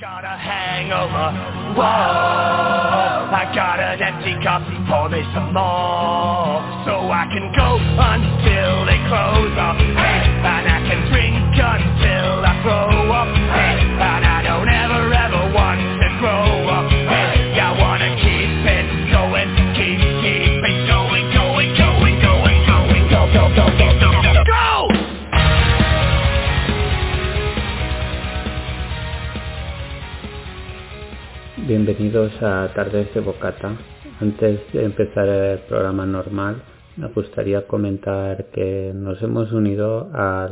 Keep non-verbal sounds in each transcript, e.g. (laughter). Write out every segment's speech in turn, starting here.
got a hangover. Whoa, I got an empty cup, pour me some more. So I can go until Bienvenidos a Tardes de Bocata. Antes de empezar el programa normal, me gustaría comentar que nos hemos unido a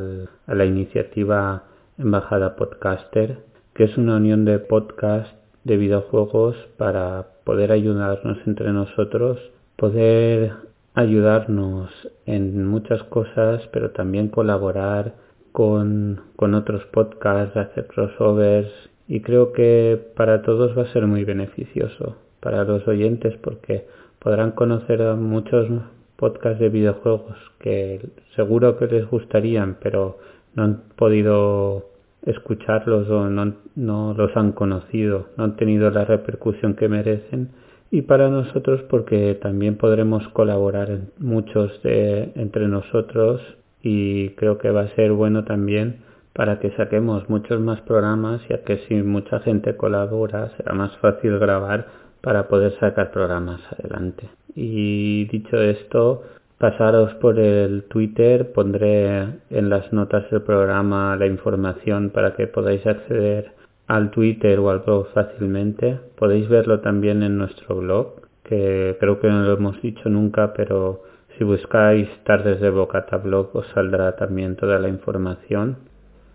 la iniciativa Embajada Podcaster, que es una unión de podcast de videojuegos para poder ayudarnos entre nosotros, poder ayudarnos en muchas cosas, pero también colaborar con otros podcasts, hacer crossovers y creo que para todos va a ser muy beneficioso, para los oyentes porque podrán conocer a muchos podcasts de videojuegos que seguro que les gustarían, pero no han podido escucharlos o no, no los han conocido, no han tenido la repercusión que merecen. Y para nosotros porque también podremos colaborar muchos de entre nosotros y creo que va a ser bueno también para que saquemos muchos más programas ya que si mucha gente colabora será más fácil grabar para poder sacar programas adelante. Y dicho esto, pasaros por el Twitter, pondré en las notas del programa la información para que podáis acceder al Twitter o al blog fácilmente. Podéis verlo también en nuestro blog, que creo que no lo hemos dicho nunca, pero si buscáis Tardes de Bocata Blog os saldrá también toda la información.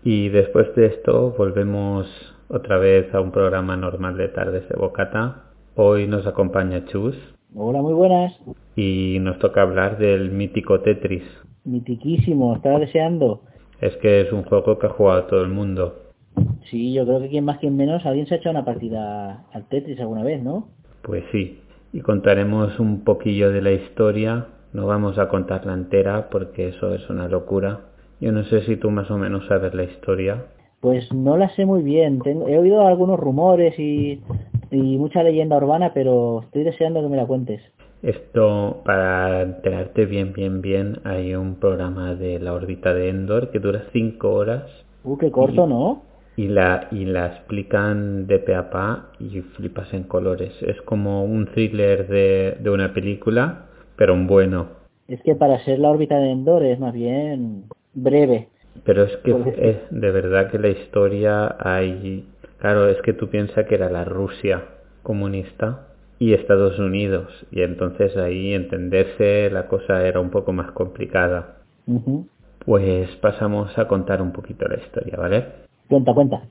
Y después de esto volvemos otra vez a un programa normal de Tardes de Bocata. Hoy nos acompaña Chus Hola, muy buenas. y nos toca hablar del mítico Tetris. Mitiquísimo, estaba deseando. Es que es un juego que ha jugado todo el mundo. Sí, yo creo que quien más, quien menos, alguien se ha hecho una partida al Tetris alguna vez, ¿no? Pues sí, y contaremos un poquillo de la historia. No vamos a contarla entera porque eso es una locura. Yo no sé si tú más o menos sabes la historia. Pues no la sé muy bien. He oído algunos rumores y, y mucha leyenda urbana, pero estoy deseando que me la cuentes. Esto, para enterarte bien, bien, bien, hay un programa de la órbita de Endor que dura 5 horas Uh, qué corto, ¿no? y la, y la explican de pe a pa y flipas en colores. Es como un thriller de, de una película, pero un bueno. Es que para ser la órbita de Endor es más bien breve. Pero es que es de verdad que la historia hay... Claro, es que tú piensas que era la Rusia comunista y Estados Unidos. Y entonces ahí entenderse la cosa era un poco más complicada. Pues pasamos a contar un poquito la historia, ¿vale? Cuenta, cuenta.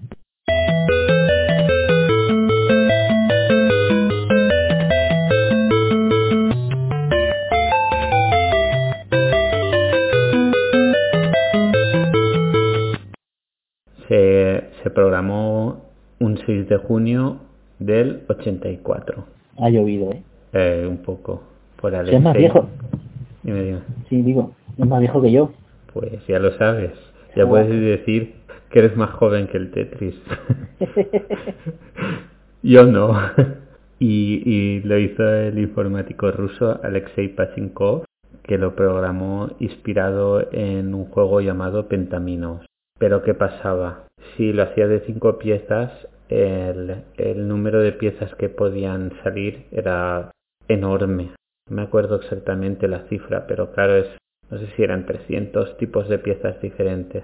Se, se programó un 6 de junio del 84. Ha llovido, ¿eh? Eh, un poco por es más viejo. Dime, dime. Sí, digo, es más viejo que yo. Pues ya lo sabes. (laughs) Ya puedes decir que eres más joven que el Tetris. (laughs) Yo no. (laughs) Y, y lo hizo el informático ruso Alexei Pachinkov, que lo programó inspirado en un juego llamado Pentaminos. Pero ¿qué pasaba? Si lo hacía de cinco piezas, el, el número de piezas que podían salir era enorme. No me acuerdo exactamente la cifra, pero claro, es, no sé si eran 300 tipos de piezas diferentes.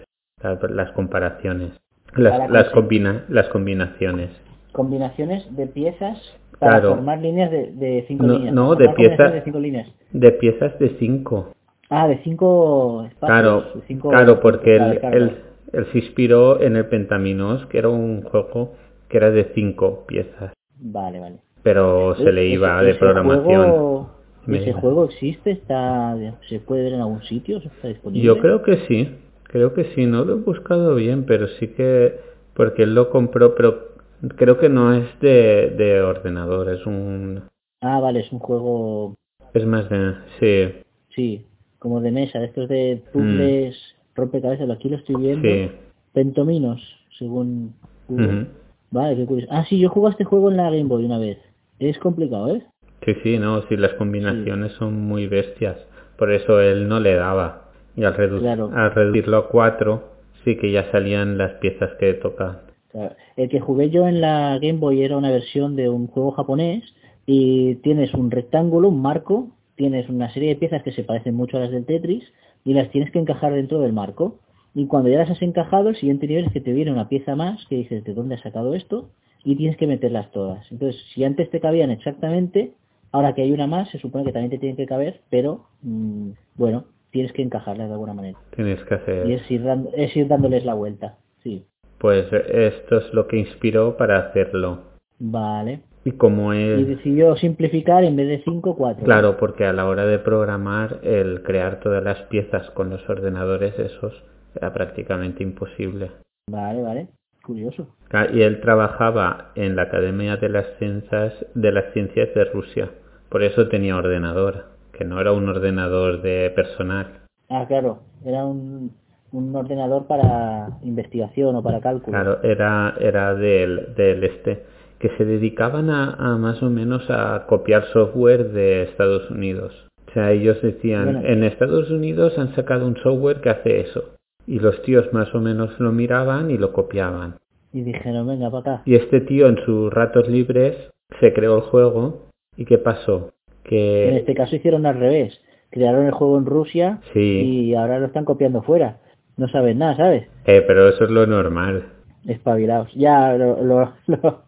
Las comparaciones, Para las, las, combina, las combinaciones. Combinaciones de piezas para Claro. formar líneas de, de cinco No, líneas. no, de piezas- de cinco líneas. De piezas de 5. Ah, de cinco espacios. Claro, de cinco- claro, porque claro, él, se inspiró en el Pentaminos, que era un juego que era de 5 piezas, Vale, vale. pero se le iba ese de programación. juego- ¿Ese juego existe? está ¿Se puede ver en algún sitio? ¿Está disponible? Yo creo que sí, creo que sí, no lo he buscado bien, pero sí que, porque él lo compró, pero creo que no es de, de ordenador, es un, Ah, vale, es un juego, es más de, sí, sí, como de mesa, estos de puzzles, rompecabezas, aquí lo estoy viendo. Sí, Pentominos, según Google. Vale, qué curioso. Ah, sí, yo jugué este juego en la Game Boy una vez. Es complicado, ¿eh? Sí, sí, no, sí, las combinaciones son muy bestias. Por eso él no le daba. Y al, redu Claro. al reducirlo a cuatro, sí que ya salían las piezas que tocan. Claro. El que jugué yo en la Game Boy era una versión de un juego japonés y tienes un rectángulo, un marco, tienes una serie de piezas que se parecen mucho a las del Tetris y las tienes que encajar dentro del marco. Y cuando ya las has encajado, el siguiente nivel es que te viene una pieza más que dices, ¿de dónde has sacado esto? Y tienes que meterlas todas. Entonces, si antes te cabían exactamente, ahora que hay una más, se supone que también te tienen que caber, pero mm, bueno, tienes que encajarlas de alguna manera. Tienes que hacer... Y es ir, dando- es ir dándoles la vuelta. Sí. Pues esto es lo que inspiró para hacerlo. Vale. Y como Y es... decidió simplificar en vez de 5, 4. Claro, porque a la hora de programar, el crear todas las piezas con los ordenadores esos era prácticamente imposible. Vale, vale. Curioso. Y él trabajaba en la Academia de las Ciencias de las Ciencias de Rusia. Por eso tenía ordenador, que no era un ordenador de personal. Ah, claro. Era un, un ordenador para investigación o para cálculo. Claro, era, era del, del este, que se dedicaban a, a más o menos a copiar software de Estados Unidos. O sea, ellos decían, Bueno. en Estados Unidos han sacado un software que hace eso. Y los tíos más o menos lo miraban y lo copiaban. Y dijeron, venga, para acá. Y este tío en sus ratos libres se creó el juego. ¿Y qué pasó? En Que este caso hicieron al revés. Crearon el juego en Rusia sí, y ahora lo están copiando fuera. No saben nada, ¿sabes? eh, pero eso es lo normal. Espabilados. Ya, lo, lo, lo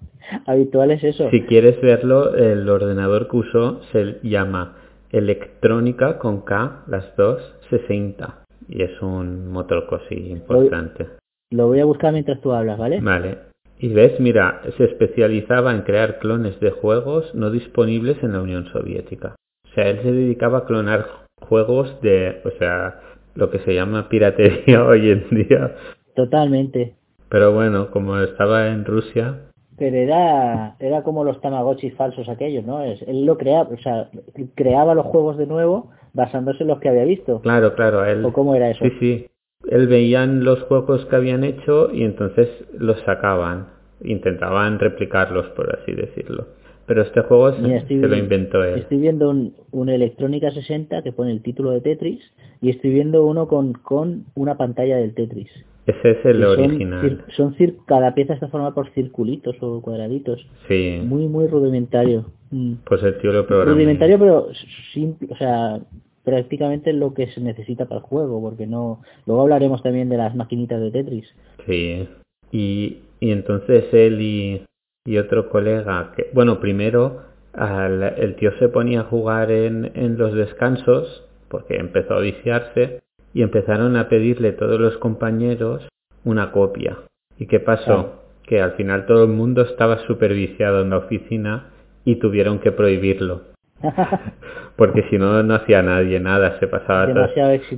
habitual es eso. Si quieres verlo, el ordenador que usó se llama Electrónica con K, las dos, 60. Y es un motor cosí importante. Lo voy a buscar mientras tú hablas, ¿vale? Vale. Y ves, mira, se especializaba en crear clones de juegos no disponibles en la Unión Soviética. O sea, él se dedicaba a clonar juegos de, o sea, lo que se llama piratería (laughs) hoy en día. Totalmente. Pero bueno, como estaba en Rusia, Pero era, era como los Tamagotchis falsos aquellos, ¿no? Es, él lo creaba, o sea, creaba los juegos de nuevo basándose en los que había visto. claro, claro, él... ¿O cómo era eso? Sí, sí. Él veían los juegos que habían hecho y entonces los sacaban. Intentaban replicarlos, por así decirlo. Pero este juego se, Mira, estoy, se lo inventó él. estoy viendo un, un Electrónica 60 que pone el título de Tetris y estoy viendo uno con, con una pantalla del Tetris. Ese es el son original. Son, cada pieza está formada por circulitos o cuadraditos. Sí. Muy, muy rudimentario. Mm. Pues el tío lo programó. Rudimentario, pero simple, o sea, prácticamente lo que se necesita para el juego, porque no. Luego hablaremos también de las maquinitas de Tetris. Sí. Y, y entonces él y, y otro colega, que, bueno, primero al- el tío se ponía a jugar en, en los descansos, porque empezó a viciarse, y empezaron a pedirle todos los compañeros una copia. ¿Y qué pasó? Que al final todo el mundo estaba súper viciado en la oficina y tuvieron que prohibirlo. (laughs) Porque si no, no hacía nadie nada, se pasaba todo,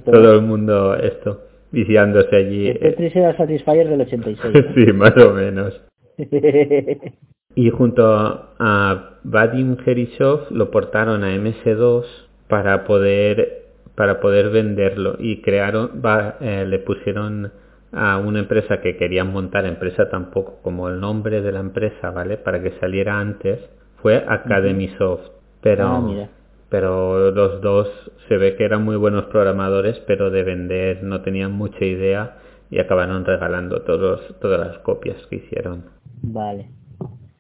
todo el mundo esto, viciándose allí. El Tetris era Satisfyer del 86. (laughs) sí, más o menos. Y junto a Vadim Gerisov lo portaron a MS2 para poder para poder venderlo y crearon va- eh, le pusieron a una empresa que querían montar empresa tampoco como el nombre de la empresa vale para que saliera antes fue Academysoft pero Ah, mira. pero los dos se ve que eran muy buenos programadores pero de vender no tenían mucha idea y acabaron regalando todos todas las copias que hicieron Vale.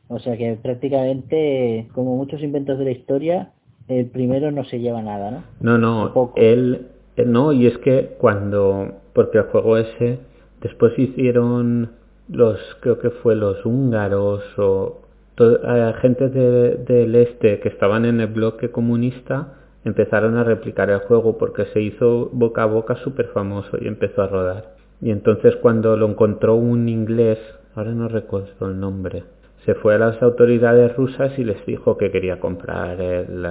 O sea que prácticamente, como muchos inventos de la historia, el primero no se lleva nada, ¿no? No, no, él, él no, y es que cuando, porque el juego ese, después hicieron los, creo que fue los húngaros o eh, gente de- del este que estaban en el bloque comunista, empezaron a replicar el juego porque se hizo boca a boca súper famoso y empezó a rodar. Y entonces cuando lo encontró un inglés, ahora no recuerdo el nombre, se fue a las autoridades rusas y les dijo que quería comprar el,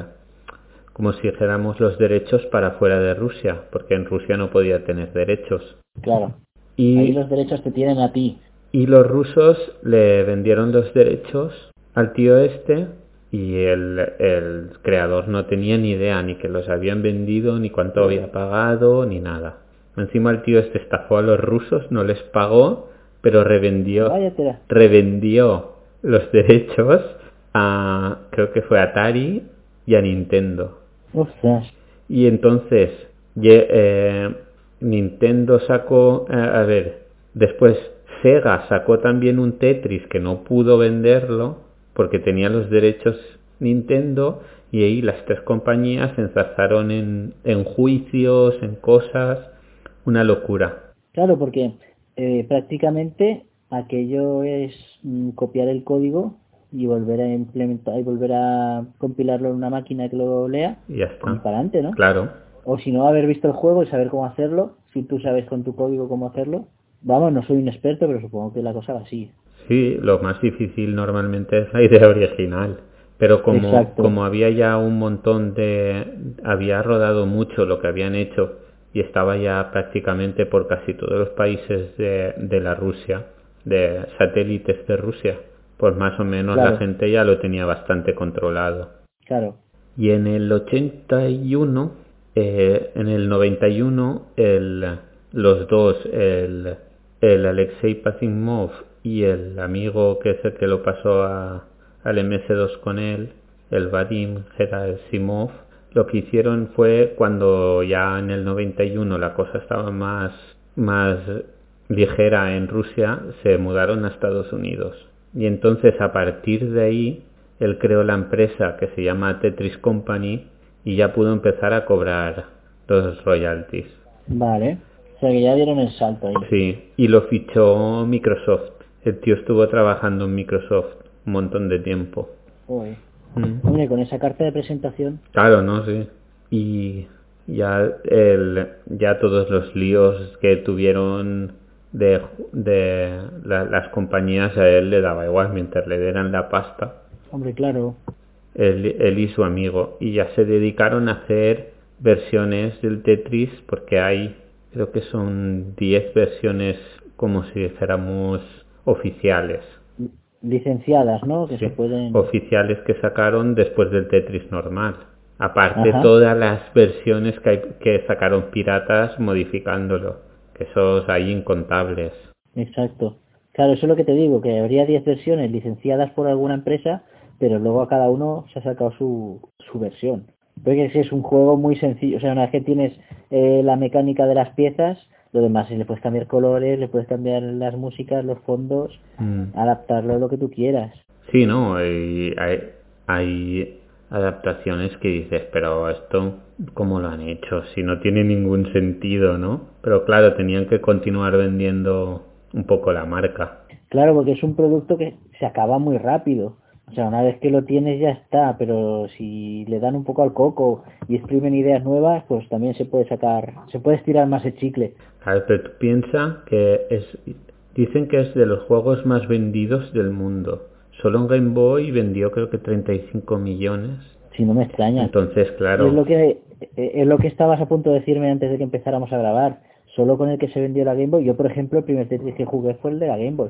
como si dijéramos los derechos para fuera de Rusia, porque en Rusia no podía tener derechos. Claro. Ahí Y, los derechos te tienen a ti. y los rusos le vendieron los derechos al tío este y el, el creador no tenía ni idea ni que los habían vendido, ni cuánto había pagado, ni nada. Encima el tío este estafó a los rusos, no les pagó pero revendió, Váyatela. revendió los derechos a, creo que fue a Atari y a Nintendo. Ostras. Y entonces eh, Nintendo sacó, eh, a ver, después Sega sacó también un Tetris que no pudo venderlo porque tenía los derechos Nintendo y ahí las tres compañías se enzarzaron en, en juicios, en cosas, una locura. Claro, porque eh, prácticamente aquello es mm, copiar el código y volver a implementar y volver a compilarlo en una máquina que lo lea Y ya y está. para adelante, ¿no? Claro. O si no, haber visto el juego y saber cómo hacerlo, si tú sabes con tu código cómo hacerlo. Vamos, no soy un experto, pero supongo que la cosa va así. Sí, lo más difícil normalmente es la idea (laughs) original. Pero como, Exacto. como había ya un montón de... había rodado mucho lo que habían hecho y estaba ya prácticamente por casi todos los países de, de la Rusia, de satélites de Rusia, pues más o menos Claro. la gente ya lo tenía bastante controlado. Claro. Y en el 81, eh, en el 91, el, los dos, el, el Alexei Pazimov y el amigo que es el que lo pasó a, al MS2 con él, el Vadim Gerasimov, lo que hicieron fue cuando ya en el 91 la cosa estaba más, más ligera en Rusia, se mudaron a Estados Unidos. Y entonces a partir de ahí él creó la empresa que se llama Tetris Company y ya pudo empezar a cobrar los royalties. Vale. O sea que ya dieron el salto ahí. Sí, y lo fichó Microsoft. El tío estuvo trabajando en Microsoft un montón de tiempo. Joder. Mm. Hombre, con esa carta de presentación. Claro, no, sí. Y ya el, ya todos los líos que tuvieron de, de la- las compañías a él le daba igual mientras le dieran la pasta. Hombre, claro. él, él y su amigo y ya se dedicaron a hacer versiones del Tetris porque hay creo que son 10 versiones como si dijéramos oficiales Licenciadas, ¿no? Que sí, se pueden... oficiales que sacaron después del Tetris normal aparte Ajá. todas las versiones que, hay- que sacaron piratas modificándolo esos hay incontables Exacto. Claro, eso es lo que te digo, que habría 10 versiones licenciadas por alguna empresa, pero luego a cada uno se ha sacado su, su versión. Porque es un juego muy sencillo, o sea, una vez que tienes eh, la mecánica de las piezas, lo demás es le puedes cambiar colores, le puedes cambiar las músicas, los fondos, Mm. adaptarlo a lo que tú quieras. Sí, no, y hay, hay adaptaciones que dices, pero esto, ¿cómo lo han hecho? Si no tiene ningún sentido, ¿no? Pero claro, tenían que continuar vendiendo un poco la marca. Claro, porque es un producto que se acaba muy rápido. O sea, una vez que lo tienes ya está, pero si le dan un poco al coco y exprimen ideas nuevas, pues también se puede sacar, se puede estirar más el chicle. Claro, pero tú piensa que es, dicen que es de los juegos más vendidos del mundo. Solo en Game Boy vendió creo que 35 millones. Si no me extraña. Entonces, claro, Es lo que es lo que estabas a punto de decirme antes de que empezáramos a grabar. Solo con el que se vendió la Game Boy. Yo, por ejemplo, el primer Tetris que jugué fue el de la Game Boy.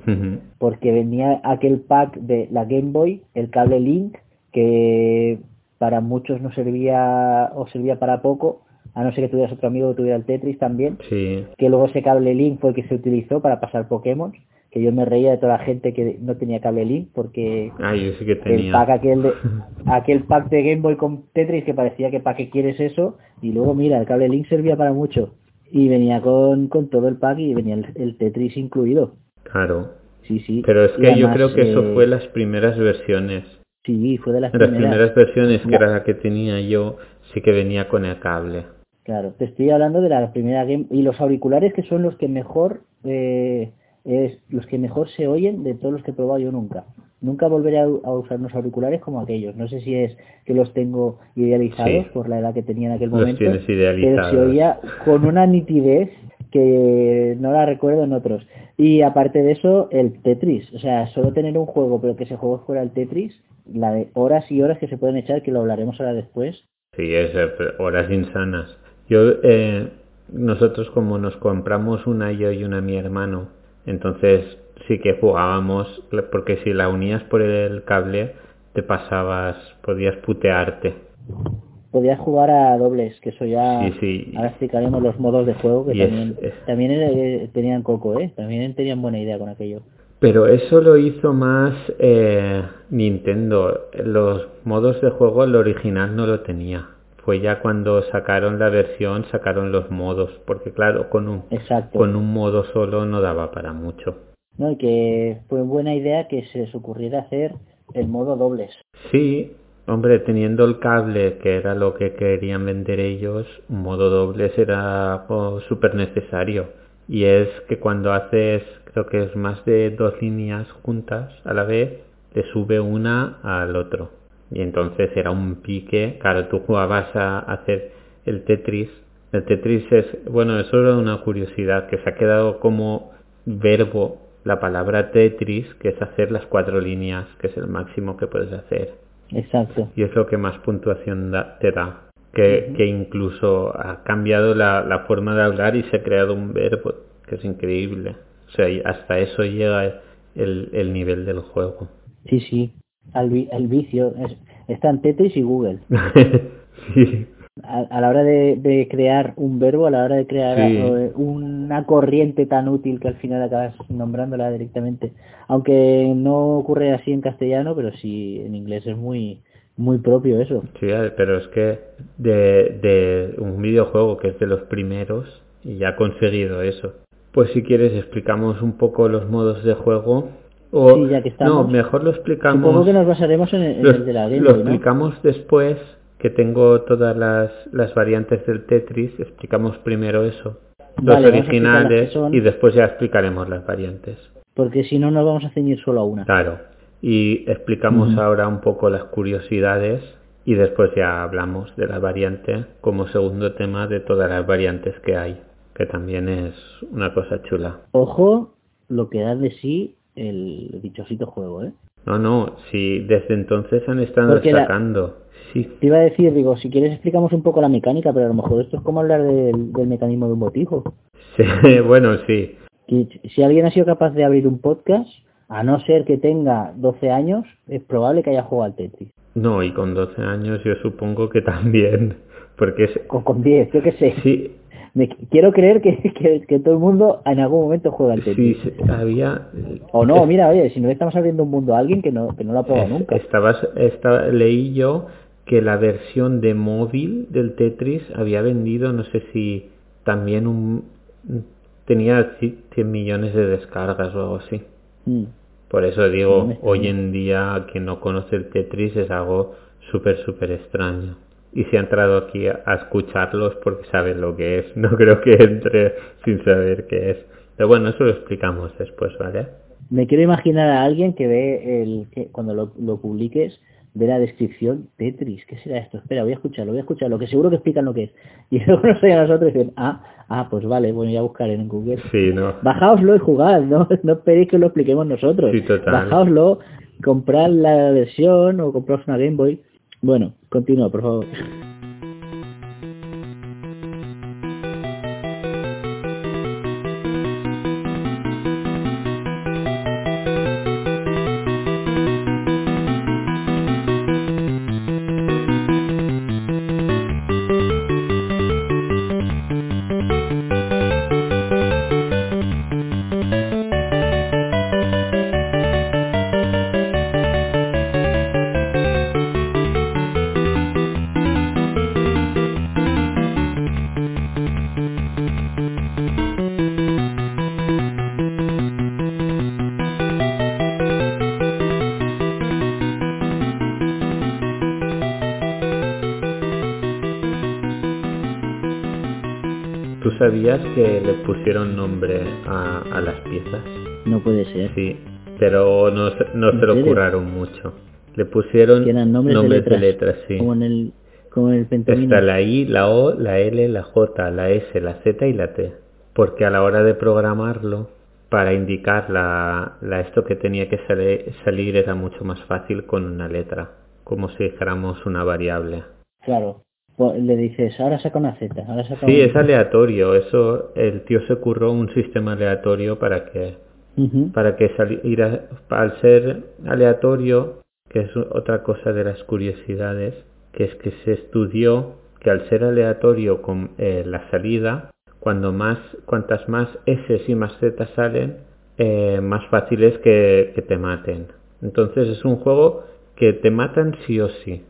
Porque venía aquel pack de la Game Boy, el cable Link, que para muchos no servía o servía para poco, a no ser que tuvieras otro amigo que tuviera el Tetris también. sí, Que luego ese cable Link fue el que se utilizó para pasar Pokémon. Que yo me reía de toda la gente que no tenía cable Link porque ah, yo sí que el pack aquel de, (laughs) aquel pack de Game Boy con Tetris que parecía que para qué quieres eso y luego mira el cable Link servía para mucho. Y venía con, con todo el pack y venía el, el Tetris incluido. Claro, sí sí. Pero es que yo creo que eso eh, fue las primeras versiones. sí fue de las, Las primeras, primeras versiones, que era la que tenía yo, sí que venía con el cable. claro te estoy hablando de la primera Game y los auriculares que son los que mejor eh, es los que mejor se oyen de todos los que he probado yo nunca nunca volveré a, a usar unos auriculares como aquellos no sé si es que los tengo idealizados Sí. por la edad que tenía en aquel Los momento pero se oía con una nitidez que no la recuerdo en otros. Y aparte de eso, el Tetris. O sea, solo tener un juego, pero que ese juego fuera el Tetris, la de horas y horas que se pueden echar, que lo hablaremos ahora después. Sí, es eh, horas insanas. Yo, eh, nosotros como nos compramos una yo y una mi hermano, entonces sí que jugábamos, porque si la unías por el cable, te pasabas, podías putearte. podías jugar a dobles, que eso ya Sí, sí. ahora explicaremos los modos de juego que Y es- también es- también eh, tenían coco, eh, también tenían buena idea con aquello. Pero eso lo hizo más eh, Nintendo. Los modos de juego, el original no lo tenía. Fue ya cuando sacaron la versión, sacaron los modos. Porque claro, con un, Exacto. con un modo solo no daba para mucho. No, y que fue buena idea que se les ocurriera hacer el modo dobles. Sí, hombre, teniendo el cable, que era lo que querían vender ellos, un modo dobles era algo súper necesario. Y es que cuando haces, creo que es más de dos líneas juntas a la vez, te sube una al otro. Y entonces era un pique, claro, tú jugabas a hacer el Tetris. El Tetris es, bueno, eso era una curiosidad, que se ha quedado como verbo la palabra Tetris, que es hacer las cuatro líneas, que es el máximo que puedes hacer. Exacto. Y es lo que más puntuación da- te da. Que, que incluso ha cambiado la, la forma de hablar y se ha creado un verbo, que es increíble. O sea, hasta eso llega el, el nivel del juego. Sí, sí. Al, vi- vicio. Es, están Tetris y Google. (laughs) sí, A, a la hora de, de crear un verbo, a la hora de crear Sí. eh, una corriente tan útil que al final acabas nombrándola directamente. Aunque no ocurre así en castellano, pero sí en inglés es muy muy propio eso. sí, pero es que de, de un videojuego que es de los primeros y ya ha conseguido eso. Pues si quieres explicamos un poco los modos de juego. O, Sí, ya que estamos. No, mejor lo explicamos. Supongo que nos basaremos en, el- en lo, el de la Game lo explicamos después que tengo todas las, las variantes del Tetris. Explicamos primero eso. Los Vale, originales son. y después ya explicaremos las variantes. Porque si no nos vamos a ceñir solo a una. Claro. Y explicamos ahora un poco las curiosidades y después ya hablamos de la variante como segundo tema de todas las variantes que hay, que también es una cosa chula. Ojo lo que da de sí el dichosito juego, ¿eh? No, no, sí, desde entonces han estado Porque la- sacando. Sí, Te iba a decir, digo, si quieres explicamos un poco la mecánica, pero a lo mejor esto es como hablar del, del mecanismo de un botijo. sí, (laughs) bueno, sí. Que si alguien ha sido capaz de abrir un podcast, a no ser que tenga 12 años, es probable que haya jugado al Tetris. No, y con 12 años yo supongo que también, (laughs) porque es... Con, con 10, yo qué sé. Sí, Me, quiero creer que, (laughs) que, que todo el mundo en algún momento juega al Tetris. sí, había... O no, mira, oye, si no le estamos abriendo un mundo a alguien que no, que no lo ha probado Es- nunca. Estabas, estaba, leí yo que la versión de móvil del Tetris había vendido, no sé si también un, tenía ci- 100 millones de descargas o algo así. Mm. Por eso digo, hoy en día quien no conoce el Tetris es algo súper, súper extraño. Y si ha entrado aquí a, escucharlos porque sabe lo que es, no (laughs) creo que entre sin saber qué es. Pero bueno, eso lo explicamos después, ¿vale? Me quiero imaginar a alguien que ve el que cuando lo, lo publiques ve la descripción Tetris, ¿qué será esto? Espera, voy a escucharlo, voy a escucharlo, que seguro que explican lo que es. (laughs) Y luego nos oyen a nosotros y dicen, ah, ah, pues vale, voy a buscar en Google. Sí, ¿no? Bajaoslo y jugad, no, (laughs) no esperéis que lo expliquemos nosotros. Sí, total. Bajaoslo, comprad la versión o compraos una Game Boy. Bueno, continúa, por favor. Sabías que le pusieron nombre a, a las piezas? No puede ser. Sí, pero no, se- no ¿En se lo curaron mucho. Le pusieron eran nombres, de letras. sí. Como en el, como en el pentamino. Está la I, la O, la L, la J, la S, la Z y la T. Porque a la hora de programarlo, para indicar la, la esto que tenía que sale- salir era mucho más fácil con una letra, como si dijéramos una variable. Claro. Pues Le dices, ahora saca una Z, ahora saca Sí, una- es aleatorio, eso el tío se curró un sistema aleatorio para que Ujú. para que saliera al ser aleatorio, que es otra cosa de las curiosidades, que es que se estudió que al ser aleatorio con eh, la salida, cuando más, cuantas más S y más Z salen, eh, más fácil es que, que, te maten. Entonces es un juego que te matan sí o sí.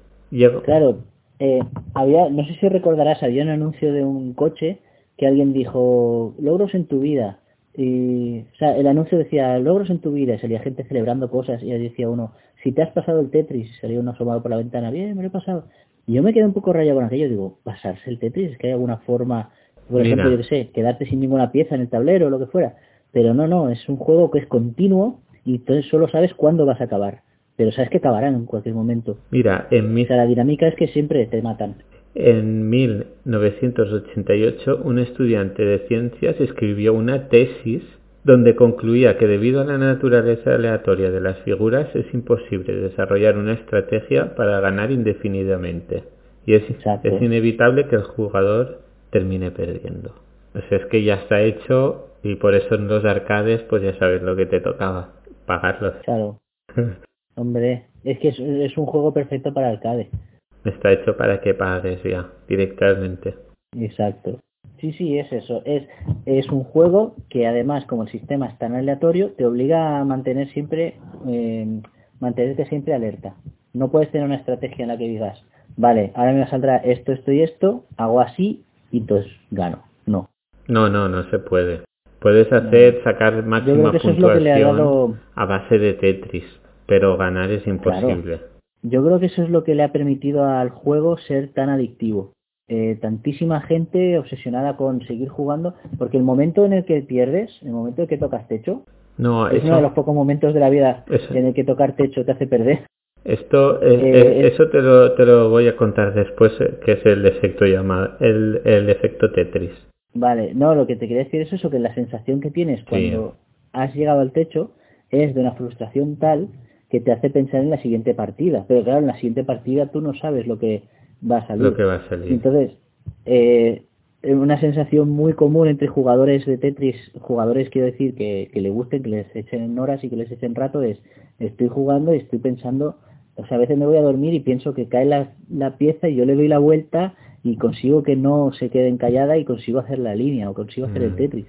Claro, eh, había, no sé si recordarás, había un anuncio de un coche que alguien dijo, logros en tu vida. Y, o sea, el anuncio decía, logros en tu vida, y salía gente celebrando cosas, y decía uno, si te has pasado el Tetris, y salía uno asomado por la ventana, bien, me lo he pasado. Y yo me quedé un poco rayado con aquello, digo, pasarse el Tetris, es que hay alguna forma, por ejemplo, yo qué sé, quedarte sin ninguna pieza en el tablero o lo que fuera. Pero no, no, es un juego que es continuo y entonces solo sabes cuándo vas a acabar. Pero sabes que acabarán en cualquier momento. Mira, en mi... O sea, la dinámica es que siempre te matan. En 1988, un estudiante de ciencias escribió una tesis donde concluía que debido a la naturaleza aleatoria de las figuras es imposible desarrollar una estrategia para ganar indefinidamente. Y es, es inevitable que el jugador termine perdiendo. O sea, es que ya está hecho y por eso en los arcades, pues ya sabes lo que te tocaba, pagarlos. Claro. (laughs) Hombre, es que es, un juego perfecto para arcade. Está hecho para que pagues ya, directamente. Exacto. Sí, sí, es eso. Es, es un juego que además, como el sistema es tan aleatorio, te obliga a mantener siempre, eh, mantenerte siempre alerta. No puedes tener una estrategia en la que digas, vale, ahora me saldrá esto, esto y esto, hago así y entonces gano. No. No, no, no se puede. Puedes hacer, sacar máxima puntuación a base de Tetris, pero ganar es imposible. Yo creo que eso es lo que le ha permitido al juego ser tan adictivo. Eh, tantísima gente obsesionada con seguir jugando, porque el momento en el que pierdes, el momento en el que tocas techo, no, es uno de los pocos momentos de la vida en el que tocar techo te hace perder. Esto, eh, eh, eso te lo, te lo voy a contar después, que es el efecto llamado, el, el efecto Tetris. Vale, no, lo que te quería decir es eso, que la sensación que tienes cuando has llegado al techo es de una frustración tal que te hace pensar en la siguiente partida. Pero claro, en la siguiente partida tú no sabes lo que va a salir. Lo que va a salir. Entonces, eh, una sensación muy común entre jugadores de Tetris, jugadores quiero decir que, que le gusten, que les echen horas y que les echen rato, es estoy jugando y estoy pensando, o sea, a veces me voy a dormir y pienso que cae la, la pieza y yo le doy la vuelta y consigo que no se quede encallada y consigo hacer la línea o consigo hacer el mm. Tetris.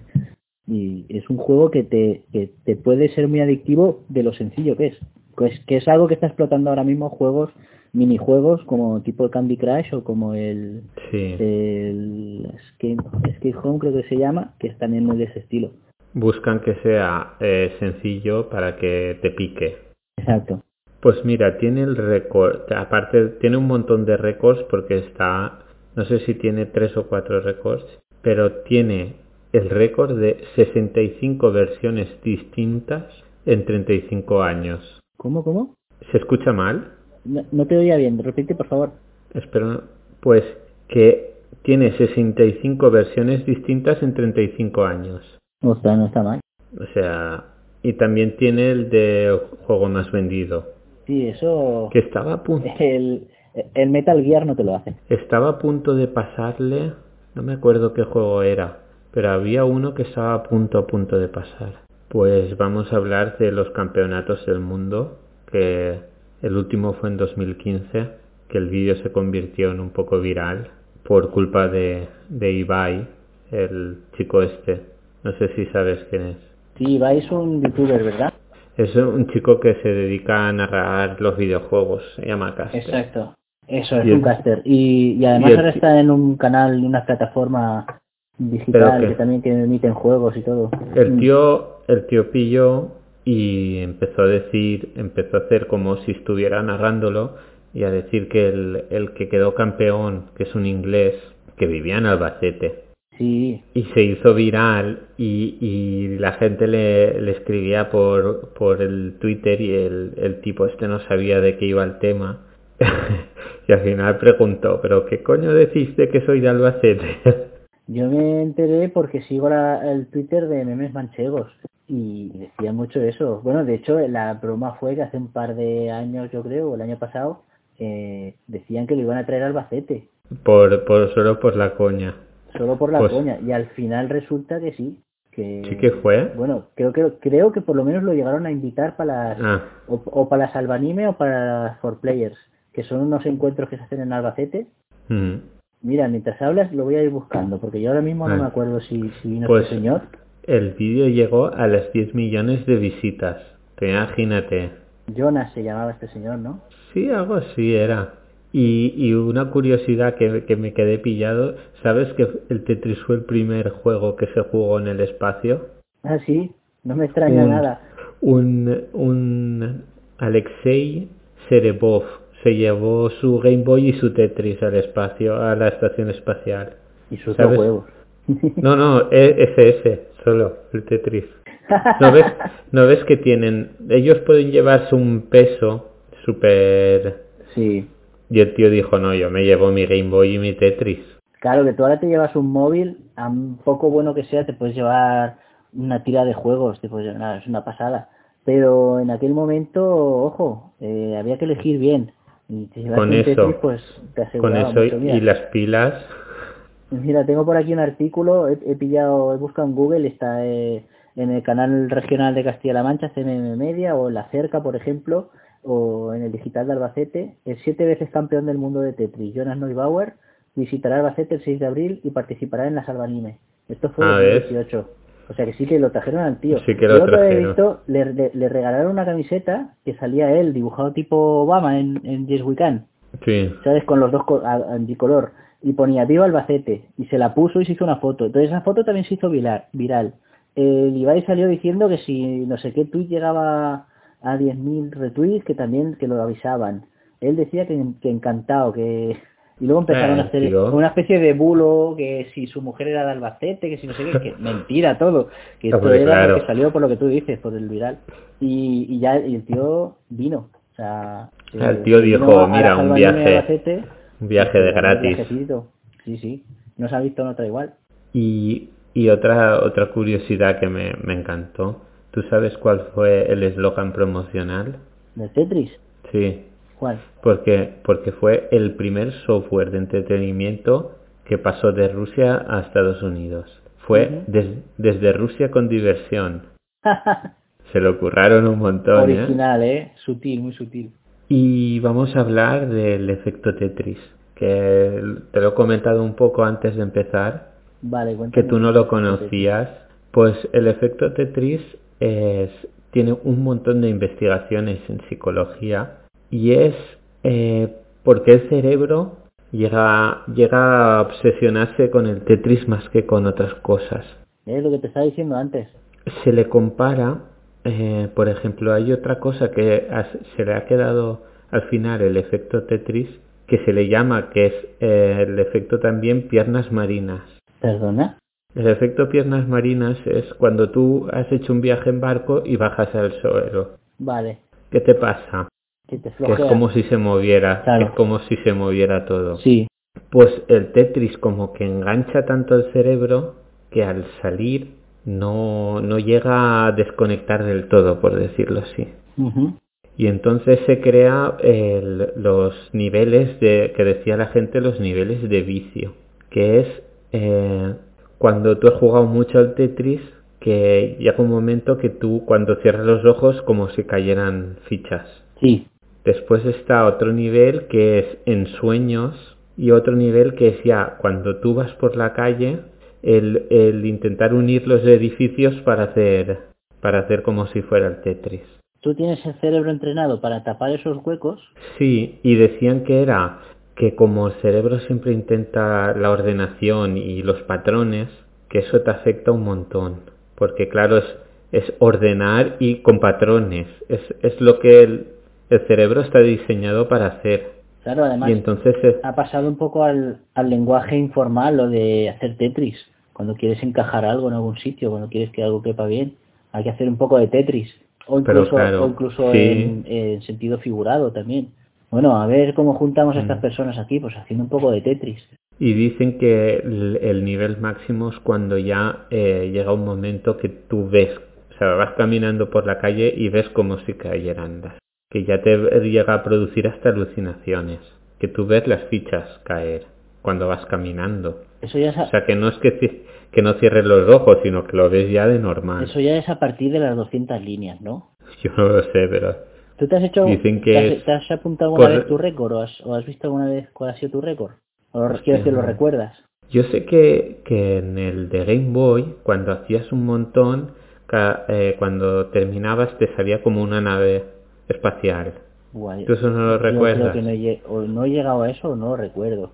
Y es un juego que te, que te puede ser muy adictivo de lo sencillo que es. Pues que es algo que está explotando ahora mismo juegos, minijuegos como tipo el Candy Crush o como el, el Escape, Home creo que se llama, que es también muy de ese estilo. Buscan que sea eh, sencillo para que te pique. Exacto. Pues mira, tiene el récord, aparte tiene un montón de récords porque está no sé si tiene tres o cuatro récords, pero tiene el récord de 65 versiones distintas en 35 años. ¿Cómo, cómo? ¿Se escucha mal? No, te oía bien, repite por favor. Espero, pues que tiene 65 versiones distintas en 35 años. No está, no está mal. O sea, y también tiene el de juego más vendido. Sí, eso... Que estaba a punto... El, el Metal Gear no te lo hace. Estaba a punto de pasarle, no me acuerdo qué juego era, pero había uno que estaba a punto a punto de pasar. Pues vamos a hablar de los campeonatos del mundo, que el último fue en 2015, que el vídeo se convirtió en un poco viral por culpa de, de Ibai, el chico este. No sé si sabes quién es. Sí, Ibai es un youtuber, ¿verdad? Es un chico que se dedica a narrar los videojuegos, se llama Caster. Exacto. Eso es un caster. Y, además ahora está en un canal, en una plataforma digital que, también que emiten juegos y todo. El mm. tío, el tío pilló y empezó a decir, empezó a hacer como si estuviera narrándolo y a decir que el, el que quedó campeón, que es un inglés, que vivía en Albacete. Sí. Y se hizo viral y, y la gente le, le escribía por, por el Twitter y el, el tipo este no sabía de qué iba el tema (laughs) y al final preguntó, ¿pero qué coño decís de que soy de Albacete? (laughs) Yo me enteré porque sigo el Twitter de memes manchegos y decía mucho eso. Bueno, de hecho, la broma fue que hace un par de años, yo creo, o el año pasado, eh, decían que lo iban a traer a Albacete. Por, por, solo por la coña. Solo por la pues coña. Y al final resulta que sí. Que, sí que fue. Bueno, creo que creo que por lo menos lo llegaron a invitar para las, ah. o, para las Albanime o para las For Players que son unos encuentros que se hacen en Albacete. Mm. Mira, mientras hablas lo voy a ir buscando, porque yo ahora mismo no Ah. me acuerdo si, si vino Pues- este señor. El vídeo llegó a las 10 millones de visitas. Te imagínate. Jonas se llamaba este señor, ¿no? Sí, algo así era. Y, y una curiosidad que, que me quedé pillado, ¿sabes que el Tetris fue el primer juego que se jugó en el espacio? Ah, sí, no me extraña Un- nada. Un, un Alexei Serebov se llevó su Game Boy y su Tetris al espacio, a la estación espacial. Y sus dos huevos. (laughs) No, no, e- ese, solo, el Tetris. ¿No ves, (laughs) ¿No ves que tienen... Ellos pueden llevarse un peso súper... sí. Y el tío dijo, no, yo me llevo mi Game Boy y mi Tetris. Claro, que tú ahora te llevas un móvil, a poco bueno que sea, te puedes llevar una tira de juegos, te puedes es una pasada. Pero en aquel momento, ojo, eh, había que elegir bien. Y llevas Con un eso, pues te Con aseguraba eso mucho. y, las pilas... mira, tengo por aquí un artículo, he, he pillado, he buscado en Google, está eh, en el canal regional de Castilla-La Mancha, CMM Media, o en La Cerca, por ejemplo, o en el digital de Albacete, el siete veces campeón del mundo de Tetris, Jonas Neubauer, visitará Albacete el 6 de abril y participará en la Salvanime. Esto fue en Ah, ¿ves? 2018. O sea que sí que lo trajeron al tío. Sí que lo Yo otro he trajeron. visto, le, le- le regalaron una camiseta que salía él, dibujado tipo Obama en, en Yes We Can. Sí. ¿sabes? Con los dos a- a- bicolor. Y ponía Viva Albacete. Y se la puso y se hizo una foto. Entonces esa foto también se hizo viral. viral. El Ibai salió diciendo que si no sé qué tweet llegaba a 10.000 retweets, que también que lo avisaban. Él decía que, que encantado, que... Y luego empezaron Eh, a hacer tío. una especie de bulo, que si su mujer era de Albacete, que si no sé qué, que (laughs) mentira todo. Que esto era claro. lo que salió por lo que tú dices, por el viral. Y, y ya y el tío vino. O sea, El eh, tío dijo, "Mira, un de viaje". Albacete, Un viaje de gratis. Sí, sí. No se ha visto en otra igual. Y, y otra, otra curiosidad que me, me encantó. ¿Tú sabes cuál fue el eslogan promocional? ¿Del Tetris? Sí. ¿Cuál? Porque, porque fue el primer software de entretenimiento que pasó de Rusia a Estados Unidos. Fue des- desde Rusia con diversión. (laughs) Se lo curraron un montón, ¿eh? Original, ¿eh? Sutil, muy sutil. Y vamos a hablar del efecto Tetris, que te lo he comentado un poco antes de empezar, Vale, que tú no lo conocías. Pues el efecto Tetris es, tiene un montón de investigaciones en psicología y es eh, porque el cerebro llega, llega a obsesionarse con el Tetris más que con otras cosas. Es lo que te estaba diciendo antes. Se le compara, eh, por ejemplo, hay otra cosa que se le ha quedado al final el efecto Tetris, que se le llama, que es eh, el efecto también piernas marinas. ¿Perdona? El efecto piernas marinas es cuando tú has hecho un viaje en barco y bajas al suelo. Vale. ¿Qué te pasa? Que te Que es como si se moviera, Claro. es como si se moviera todo. Sí. Pues el Tetris como que engancha tanto el cerebro que al salir no, no llega a desconectar del todo, por decirlo así. Y entonces se crea el- los niveles de, que decía la gente, los niveles de vicio, que es eh, cuando tú has jugado mucho al Tetris, que llega un momento que tú cuando cierras los ojos como si cayeran fichas. Sí. Después está otro nivel que es en sueños y otro nivel que es ya cuando tú vas por la calle, el, el intentar unir los edificios para hacer, para hacer como si fuera el Tetris. Tú tienes el cerebro entrenado para tapar esos huecos. Sí, y decían que era que como el cerebro siempre intenta la ordenación y los patrones, que eso te afecta un montón. Porque claro, es, es ordenar y con patrones. Es, es lo que el, el cerebro está diseñado para hacer. Claro, además Y entonces es- ha pasado un poco al, al lenguaje informal lo de hacer Tetris. Cuando quieres encajar algo en algún sitio, cuando quieres que algo quepa bien, hay que hacer un poco de Tetris. O incluso, claro, o incluso sí. en, en sentido figurado también. Bueno, a ver cómo juntamos a estas Mm. personas aquí, pues haciendo un poco de Tetris. Y dicen que el, el nivel máximo es cuando ya eh, llega un momento que tú ves, o sea, vas caminando por la calle y ves como si cayeran las, que ya te llega a producir hasta alucinaciones, que tú ves las fichas caer cuando vas caminando. Eso ya es a, O sea, que no es que, que no cierres los ojos, sino que lo ves ya de normal. eso ya es a partir de las 200 líneas, ¿no? (laughs) Yo no lo sé, pero ¿Tú te has hecho, Dicen que te, has, es te has apuntado alguna por- vez tu récord o has, o has visto alguna vez cuál ha sido tu récord? ¿O quiero decir, lo no. recuerdas? Yo sé que, que en el de Game Boy, cuando hacías un montón, ca- eh, cuando terminabas te salía como una nave espacial. Guay. ¿Tú eso no lo Yo creo recuerdas? que no he, no llegado a eso o no lo recuerdo.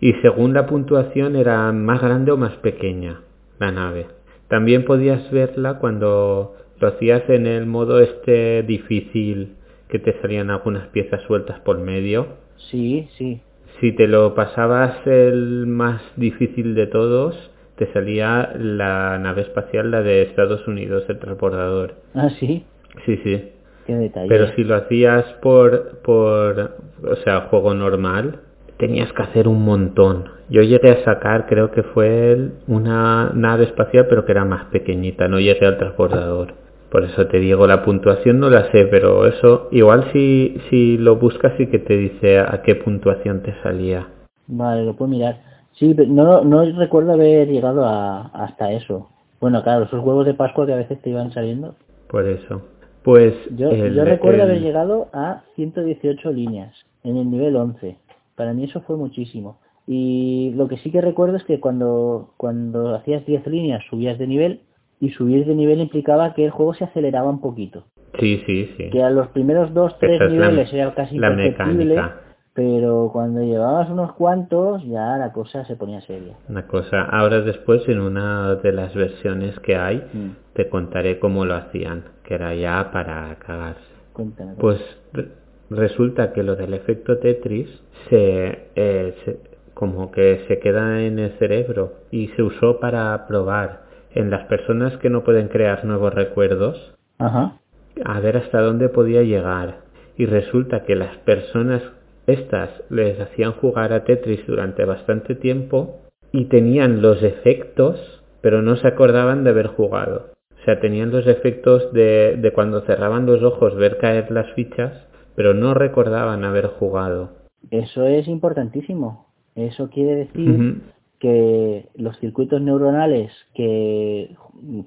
Y según la puntuación era más grande o más pequeña la nave. También podías verla cuando lo hacías en el modo este difícil que te salían algunas piezas sueltas por medio. Sí, sí. Si te lo pasabas el más difícil de todos, te salía la nave espacial, la de Estados Unidos, el transbordador. Ah, sí. Sí, sí. Qué detalle. Pero si lo hacías por, por, o sea, juego normal, tenías que hacer un montón. Yo llegué a sacar, creo que fue una nave espacial, pero que era más pequeñita, no llegué al transbordador. Por eso te digo, la puntuación no la sé, pero eso, igual si, si lo buscas sí que te dice a qué puntuación te salía. Vale, lo puedo mirar. Sí, pero no, no recuerdo haber llegado a, hasta eso. Bueno, claro, esos huevos de Pascua que a veces te iban saliendo. Por eso. Pues Yo, el- yo recuerdo el- haber llegado a 118 líneas en el nivel 11. Para mí eso fue muchísimo. Y lo que sí que recuerdo es que cuando, cuando hacías 10 líneas subías de nivel y subir de nivel implicaba que el juego se aceleraba un poquito. Sí, sí, sí. Que a los primeros 2, 3 Esa la- niveles era casi la imperceptible, mecánica. pero cuando llevabas unos cuantos ya la cosa se ponía seria. Una cosa, ahora después en una de las versiones que hay Mm. te contaré cómo lo hacían, que era ya para cagarse. Cuéntame. Pues re- resulta que lo del efecto Tetris se, eh, se- como que se queda en el cerebro y se usó para probar en las personas que no pueden crear nuevos recuerdos Ajá. a ver hasta dónde podía llegar. Y resulta que las personas estas les hacían jugar a Tetris durante bastante tiempo y tenían los efectos, pero no se acordaban de haber jugado. O sea, tenían los efectos de, de cuando cerraban los ojos ver caer las fichas, pero no recordaban haber jugado. Eso es importantísimo. Eso quiere decir que los circuitos neuronales que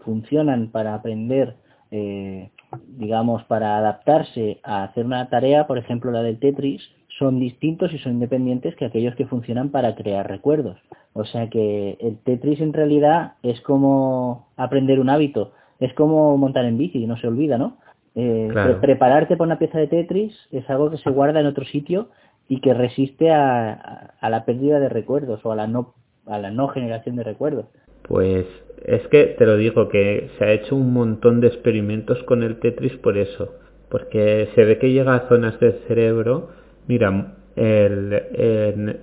funcionan para aprender, eh, digamos, para adaptarse a hacer una tarea, por ejemplo la del Tetris, son distintos y son independientes que aquellos que funcionan para crear recuerdos. O sea que el Tetris en realidad es como aprender un hábito, es como montar en bici, no se olvida, ¿no? Eh, Claro. pre- prepararte para una pieza de Tetris es algo que se guarda en otro sitio y que resiste a, a- a la pérdida de recuerdos o a la no a la no generación de recuerdos. Pues es que te lo digo que se ha hecho un montón de experimentos con el Tetris por eso, porque se ve que llega a zonas del cerebro, mira, el, el-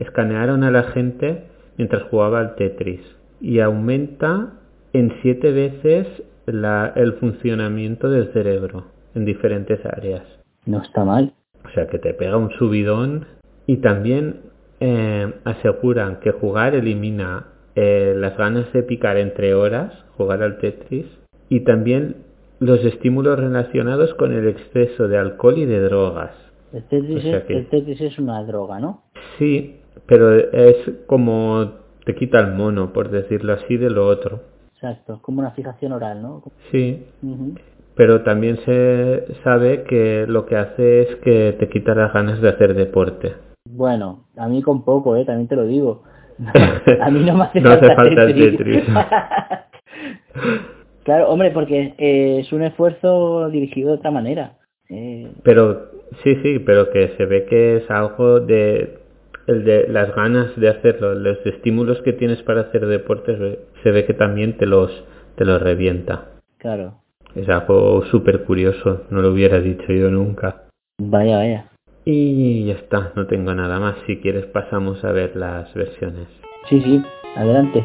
escanearon a la gente mientras jugaba al Tetris y aumenta en siete veces la- el funcionamiento del cerebro en diferentes áreas. No está mal. O sea que te pega un subidón y también eh, aseguran que jugar elimina eh, las ganas de picar entre horas, jugar al Tetris, y también los estímulos relacionados con el exceso de alcohol y de drogas. El Tetris, O sea es, que- el Tetris es una droga, ¿no? Sí, pero es como te quita el mono, por decirlo así, de lo otro. Exacto, como una fijación oral, ¿no? Sí, pero también se sabe que lo que hace es que te quita las ganas de hacer deporte. Bueno, a mí con poco, ¿eh? También te lo digo. (laughs) a mí no me hace No hace falta, falta el Tetris. Tetris. (laughs) claro, hombre, porque eh, es un esfuerzo dirigido de otra manera. Eh, Pero sí, sí, pero que se ve que es algo de el de las ganas de hacerlo, los estímulos que tienes para hacer deportes, se ve que también te los te los revienta. claro. Es algo súper curioso, no lo hubiera dicho yo nunca. Vaya, vaya. Y ya está, no tengo nada más. Si quieres pasamos a ver las versiones. Sí, sí, adelante.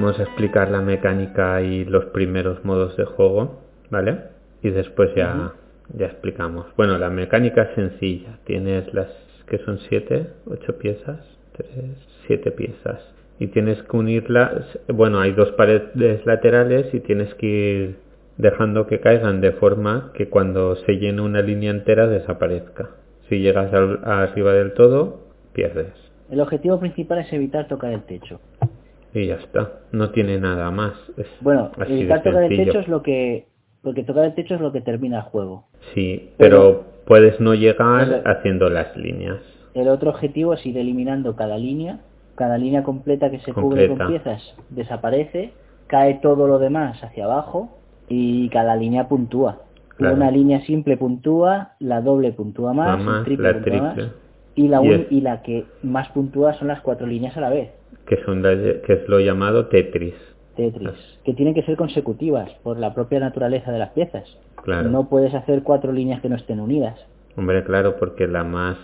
Vamos a explicar la mecánica y los primeros modos de juego, ¿vale? Y después ya, ya explicamos. Bueno, la mecánica es sencilla. Tienes las que son siete, ocho piezas, tres, siete piezas. Y tienes que unirlas, bueno, hay dos paredes laterales y tienes que ir dejando que caigan de forma que cuando se llene una línea entera desaparezca. Si llegas al- arriba del todo, pierdes. El objetivo principal es evitar tocar el techo. Y ya está. No tiene nada más. Es Bueno, evitar tocar el techo es lo que... Porque tocar el techo es lo que termina el juego. Sí, Pero- pero puedes no llegar haciendo las líneas. El otro objetivo es ir eliminando cada línea. Cada línea completa que se cubre con piezas desaparece. Cae todo lo demás hacia abajo. Y cada línea puntúa. Claro. Una línea simple puntúa, la doble puntúa más, más, triple la puntúa más. triple. Y la, Y un- es- y la que más puntúa son las cuatro líneas a la vez. Que, son las- que es lo llamado Tetris. Tetris, que tienen que ser consecutivas por la propia naturaleza de las piezas. Claro. No puedes hacer cuatro líneas que no estén unidas. Hombre, claro, porque la más...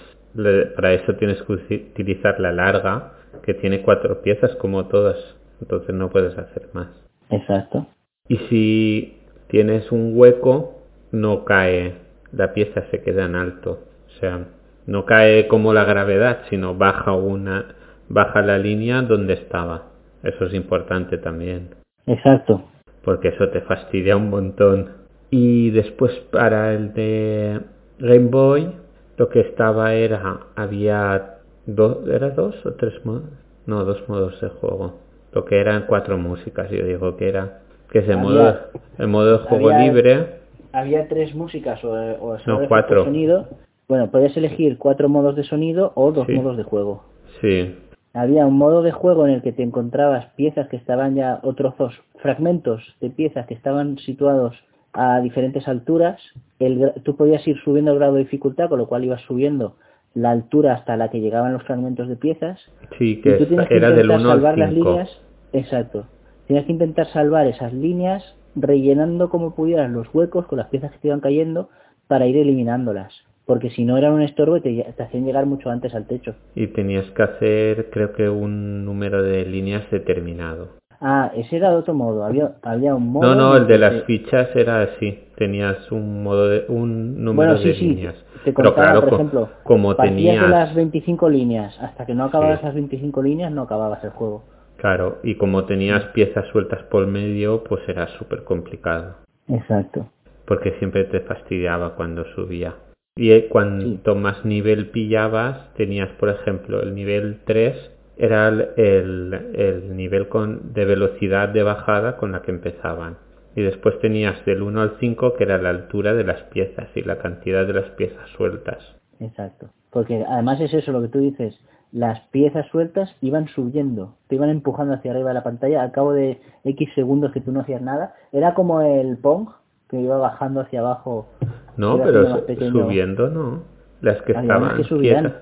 Para eso tienes que utilizar la larga, que tiene cuatro piezas como todas. Entonces no puedes hacer más. Exacto. Y si tienes un hueco, no cae, la pieza se queda en alto. O sea, no cae como la gravedad, sino baja una, baja la línea donde estaba. Eso es importante también, Exacto. porque eso te fastidia un montón. Y después para el de Game Boy, lo que estaba era, había dos, ¿era dos o tres modos? No, dos modos de juego. Lo que eran cuatro músicas, yo digo que era, que es el Había- modo, el modo de juego había- libre, Había tres músicas o, o No, cuatro. sonido. Bueno, podías elegir cuatro modos de sonido o dos Sí. modos de juego. sí, Había un modo de juego en el que te encontrabas piezas que estaban ya, o trozos, fragmentos de piezas que estaban situados a diferentes alturas. El, tú podías ir subiendo el grado de dificultad, con lo cual ibas subiendo la altura hasta la que llegaban los fragmentos de piezas. sí, Y que tú tienes que era del intentar 1 al salvar las 5. líneas. Exacto. Tienes que intentar salvar esas líneas rellenando como pudieras los huecos con las piezas que te iban cayendo para ir eliminándolas. Porque si no eran un estorbo y te, te hacían llegar mucho antes al techo. Y tenías que hacer, creo que un número de líneas determinado. Ah, ese era de otro modo. Había, había un modo. No, no, el de las te- fichas era así. Tenías un modo de, un número Bueno, sí, de sí. líneas. Te Pero contaba, claro, por co- ejemplo, como tenías, de las 25 líneas. Hasta que no acababas Sí. las 25 líneas, no acababas el juego. claro, y como tenías piezas sueltas por medio, pues era súper complicado. Exacto. Porque siempre te fastidiaba cuando subía. Y eh, cuanto más nivel pillabas, tenías, por ejemplo, el nivel 3 era el, el, el nivel con, de velocidad de bajada con la que empezaban. Y después tenías del 1 al 5 que era la altura de las piezas y la cantidad de las piezas sueltas. Exacto. Porque además es eso lo que tú dices. Las piezas sueltas iban subiendo, te iban empujando hacia arriba de la pantalla al cabo de X segundos que tú no hacías nada. Era como el Pong que iba bajando hacia abajo. No, pero subiendo no. Las que estaban que quietas.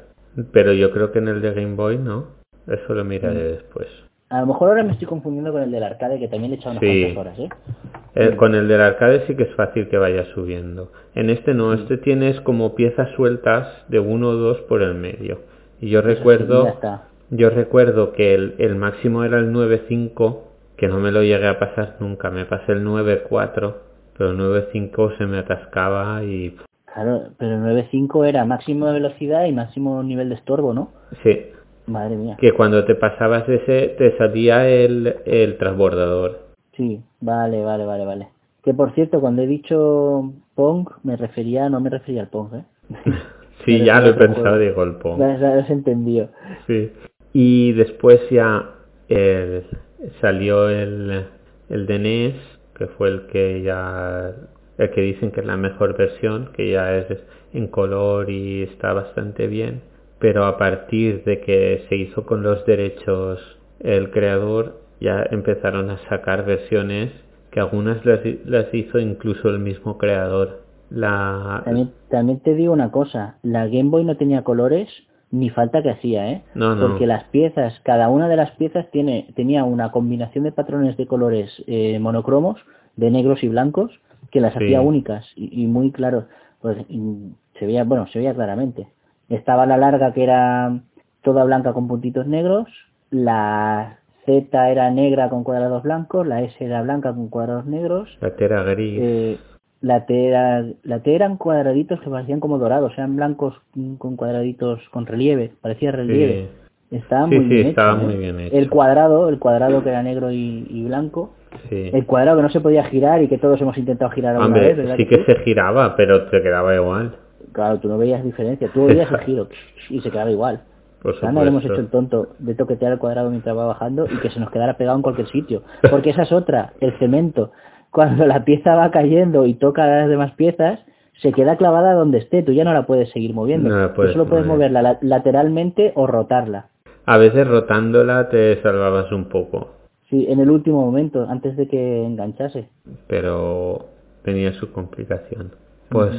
Pero yo creo que en el de Game Boy no. Eso lo miraré Mm. después. A lo mejor ahora me estoy confundiendo con el del arcade que también le he echado unas Sí. horas, ¿eh? Eh, con el del arcade sí que es fácil que vaya subiendo. En este no, este tienes como piezas sueltas de uno o dos por el medio. Y yo Eso recuerdo, yo recuerdo que el, el máximo era el 9.5, que no me lo llegué a pasar nunca. Me pasé el 9.4, pero el 9.5 se me atascaba y Claro, pero el 9.5 era máximo de velocidad y máximo nivel de estorbo, ¿no? sí, Madre mía. que cuando te pasabas ese te salía el, el transbordador. Sí, vale, vale, vale, vale. Que por cierto, cuando he dicho Pong, me refería, no me refería al Pong, ¿eh? (laughs) Sí, Me ya lo he pensado juego. de golpe. Ya ya lo has entendido. Sí. Y después ya el- salió el, el de NES, que fue el que ya, el que dicen que es la mejor versión, que ya es en color y está bastante bien. Pero a partir de que se hizo con los derechos el creador, ya empezaron a sacar versiones que algunas las, las hizo incluso el mismo creador. La, También, también te digo una cosa, la Game Boy no tenía colores ni falta que hacía, ¿eh? No, no. Porque las piezas, cada una de las piezas tiene, tenía una combinación de patrones de colores eh, monocromos, de negros y blancos, que las Sí. hacía únicas y, y muy claro, pues y se veía, bueno, se veía claramente. Estaba la larga que era toda blanca con puntitos negros, la Z era negra con cuadrados blancos, la S era blanca con cuadrados negros. La T era gris. Eh, la T, era, la T eran cuadraditos que parecían como dorados, eran blancos con cuadraditos con relieve, parecía relieve. Estaba Sí, muy sí, bien estaba hecho, muy ¿eh? bien hecho. El cuadrado, el cuadrado que era negro y, y blanco, el cuadrado que no se podía girar y que todos hemos intentado girar alguna Hombre, vez, ¿verdad sí que que se giraba, pero te quedaba igual. Claro, tú no veías diferencia, tú veías el giro y se quedaba igual. Ya no hemos hecho el tonto de toquetear el cuadrado mientras va bajando y que se nos quedara pegado en cualquier sitio. (laughs) Porque esa es otra, el cemento. Cuando la pieza va cayendo y toca las demás piezas, se queda clavada donde esté, tú ya no la puedes seguir moviendo. No Tú puedes solo puedes mover. moverla la- lateralmente o rotarla. A veces rotándola te salvabas un poco, Sí, en el último momento, antes de que enganchase. pero tenía su complicación. Pues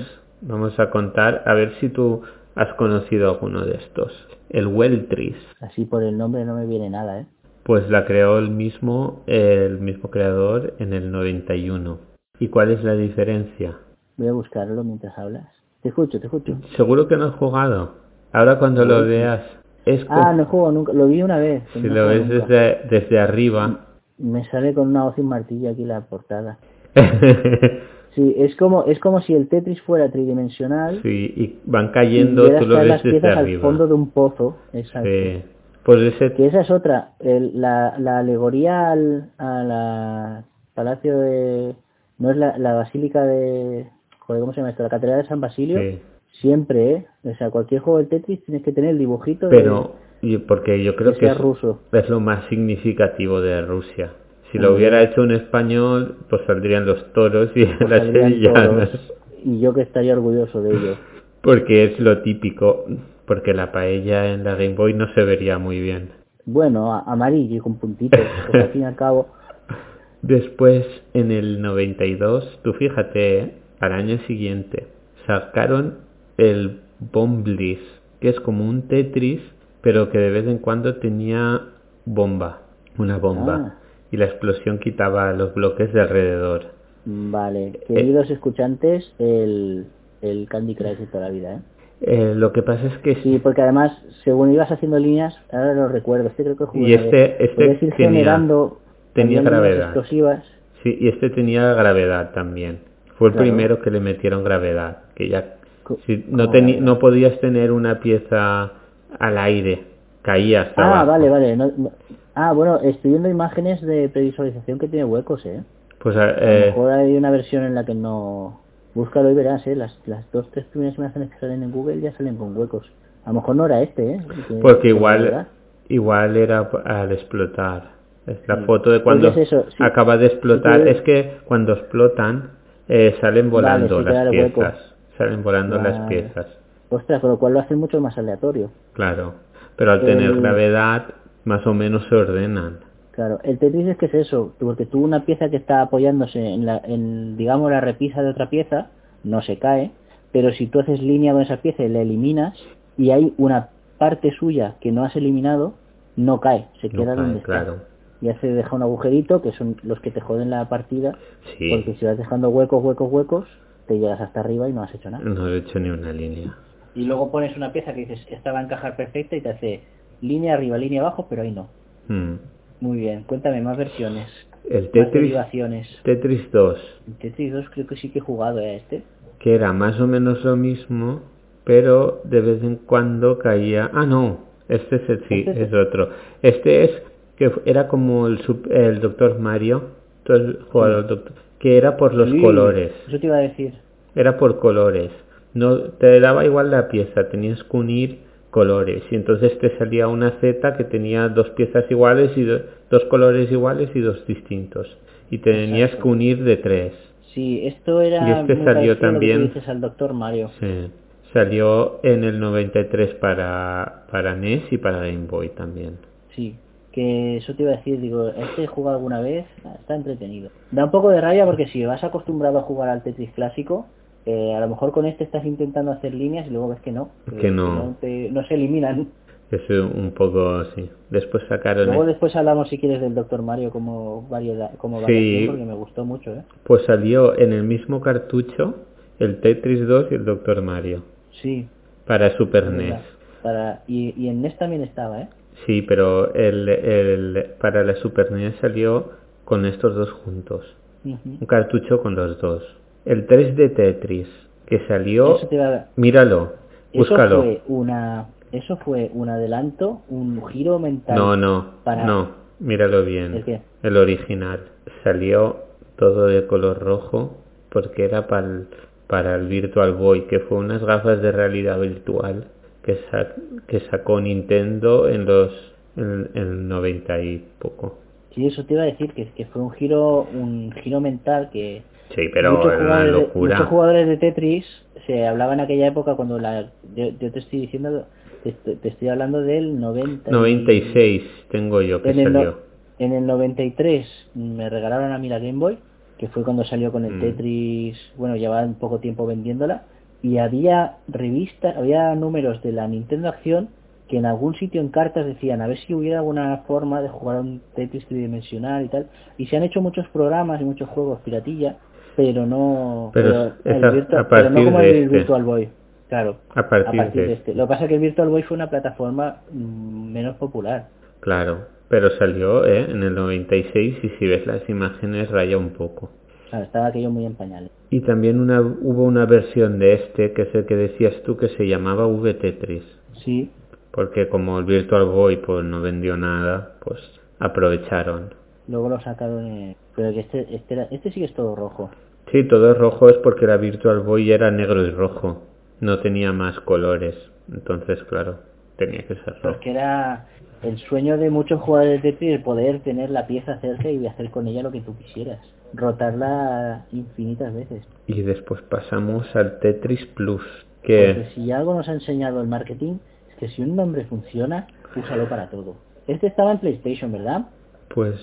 vamos a contar, a ver si tú has conocido alguno de estos. El Welltris. Así por el nombre no me viene nada, ¿eh? Pues la creó el mismo, el mismo creador en el 91. ¿Y cuál es la diferencia? Voy a buscarlo mientras hablas. Te escucho, te escucho. Seguro que no has jugado. Ahora cuando lo veas, es Ah, como- no juego nunca, lo vi una vez. si no lo ves nunca. desde, desde arriba. Me sale con una hoz y un martillo aquí la portada. (laughs) Sí, es como es como si el Tetris fuera tridimensional sí, y van y cayendo, vieras tú lo ves las desde piezas al fondo de un pozo. Exacto. Sí. Pues ese Que esa es otra, el- la, la alegoría al a la palacio de no es la, la basílica de joder, ¿cómo se llama esto? La catedral de San Basilio. Sí. Siempre, ¿eh? O sea, cualquier juego de Tetris tienes que tener el dibujito de- Pero, y porque yo creo que es, ruso. es lo más significativo de Rusia. Si lo hubiera hecho un español, pues saldrían los toros y pues (laughs) las sevillanas. y yo que estaría orgulloso de ello. (laughs) Porque es lo típico. Porque la paella en la Game Boy no se vería muy bien. Bueno, amarillo y con puntitos, (laughs) al fin y al cabo. Después, en el 92, tú fíjate, ¿eh? al año siguiente, sacaron el Bombliss, que es como un Tetris, pero que de vez en cuando tenía bomba, una bomba, Ah. y la explosión quitaba los bloques de alrededor. Vale, queridos escuchantes, el, el Candy Crush de toda la vida, ¿eh? Eh, lo que pasa es que Sí, porque además, según ibas haciendo líneas, ahora lo recuerdo, este creo que jugué Y este- este ir tenía- generando tenía gravedad. explosivas. sí, y este tenía gravedad también. Fue el Claro. primero que le metieron gravedad, que ya si no, ¿cómo teni- no podías tener una pieza al aire, caía hasta Ah, abajo. vale, vale. no- no- Ah, bueno, estoy viendo imágenes de previsualización que tiene huecos, ¿eh? Pues a- A lo eh, mejor hay una versión en la que no... Búscalo y verás, ¿eh? Las, las dos, tres primeras imágenes que salen en Google ya salen con huecos. A lo mejor no era este, ¿eh? Que- porque que igual igual era al explotar. Es la Sí. foto de Pues cuando es eso, sí. acaba de explotar. Sí, Es que cuando explotan eh, salen volando las piezas. Salen volando las piezas. Ostras, con lo cual lo hace mucho más aleatorio. Claro. Pero al tener gravedad, más o menos se ordenan. Claro, el Tetris es que es eso, porque tú una pieza que está apoyándose en, la, en, digamos, la repisa de otra pieza, no se cae, pero si tú haces línea con esa pieza y la eliminas, y hay una parte suya que no has eliminado, no cae, se No queda cae, donde está. Ya se deja un agujerito, que son los que te joden la partida, Sí. porque si vas dejando huecos, huecos, huecos, te llegas hasta arriba y no has hecho nada. No he hecho ni una línea. Y luego pones una pieza que dices, esta va a encajar perfecta y te hace línea arriba, línea abajo, pero ahí no. Mm. Muy bien, cuéntame más versiones. El Tetris. Tetris 2, El Tetris 2 creo que sí que he jugado a este. que era más o menos lo mismo, pero de vez en cuando caía... Ah, no, este es el, sí, Este es- otro. Este es que era como el, el Doctor Mario, Doctor, que era por los Sí, colores, Eso te iba a decir. era por colores. No te daba igual la pieza, tenías que unir colores y entonces te salía una Z que tenía dos piezas iguales y do- dos colores iguales y dos distintos y tenías Exacto. que unir de tres. Sí, esto era Y este salió también. dices al Doctor Mario. Sí. Salió en el 93 para, para NES y para Game Boy también. Sí, que eso te iba a decir, digo, este jugado alguna vez, Ah, está entretenido. Da un poco de rabia porque si vas acostumbrado a jugar al Tetris clásico, eh, a lo mejor con este estás intentando hacer líneas y luego ves que no. Que no. te- no se eliminan. Es un poco así. Después sacaron... Luego después hablamos si quieres del Doctor Mario como variedad, como Sí. variación porque me gustó mucho, ¿eh? Pues salió en el mismo cartucho el Tetris 2 y el Doctor Mario. Sí, Para Super es NES. Para, y, y en NES también estaba, ¿eh? Sí, pero el, el, para la Super NES salió con estos dos juntos. Ujú. Un cartucho con los dos. El 3D Tetris, que salió... A- Míralo, Eso búscalo. fue una eso fue un adelanto, un giro mental. No, no, para- no, míralo bien. ¿El qué? El original. Salió todo de color rojo porque era pa'l- para el Virtual Boy, que fue unas gafas de realidad virtual que, sa- que sacó Nintendo en los en, en el 90 y poco. Sí, eso te iba a decir que, que fue un giro un giro mental que Sí, pero muchos jugadores, de, locura. muchos jugadores de Tetris se hablaba en aquella época cuando la yo, yo te estoy diciendo te, te- estoy hablando del 90 y- 96 tengo yo que en el, salió. en el 93 me regalaron a mí la Game Boy, que fue cuando salió con el Mm. Tetris, bueno, llevaba un poco tiempo vendiéndola, y había revistas, había números de la Nintendo Acción que en algún sitio en cartas decían a ver si hubiera alguna forma de jugar un Tetris tridimensional y tal, y se han hecho muchos programas y muchos juegos piratilla, pero no, Pero el es a- Virtua- a pero no como el este. Virtual Boy, claro, A partir, de, este. Lo que pasa es que el Virtual Boy fue una plataforma mm, menos popular. Claro, pero salió ¿eh? en el 96 y si ves las imágenes raya un poco. Claro, estaba aquello muy en pañales. Y también una, hubo una versión de este, que es el que decías tú, que se llamaba V-Tetris. Sí, Porque como el Virtual Boy pues no vendió nada, pues aprovecharon. Luego lo sacaron, eh, pero que este, este, era- este sí que es todo rojo. Sí, todo es rojo es porque la Virtual Boy era negro y rojo. No tenía más colores. Entonces, claro, tenía que ser rojo. Porque era el sueño de muchos jugadores de Tetris el poder tener la pieza cerca y hacer con ella lo que tú quisieras. Rotarla infinitas veces. Y después pasamos al Tetris Plus, que... Porque si algo nos ha enseñado el marketing, es que si un nombre funciona, úsalo para todo. Este estaba en PlayStation, ¿verdad? Pues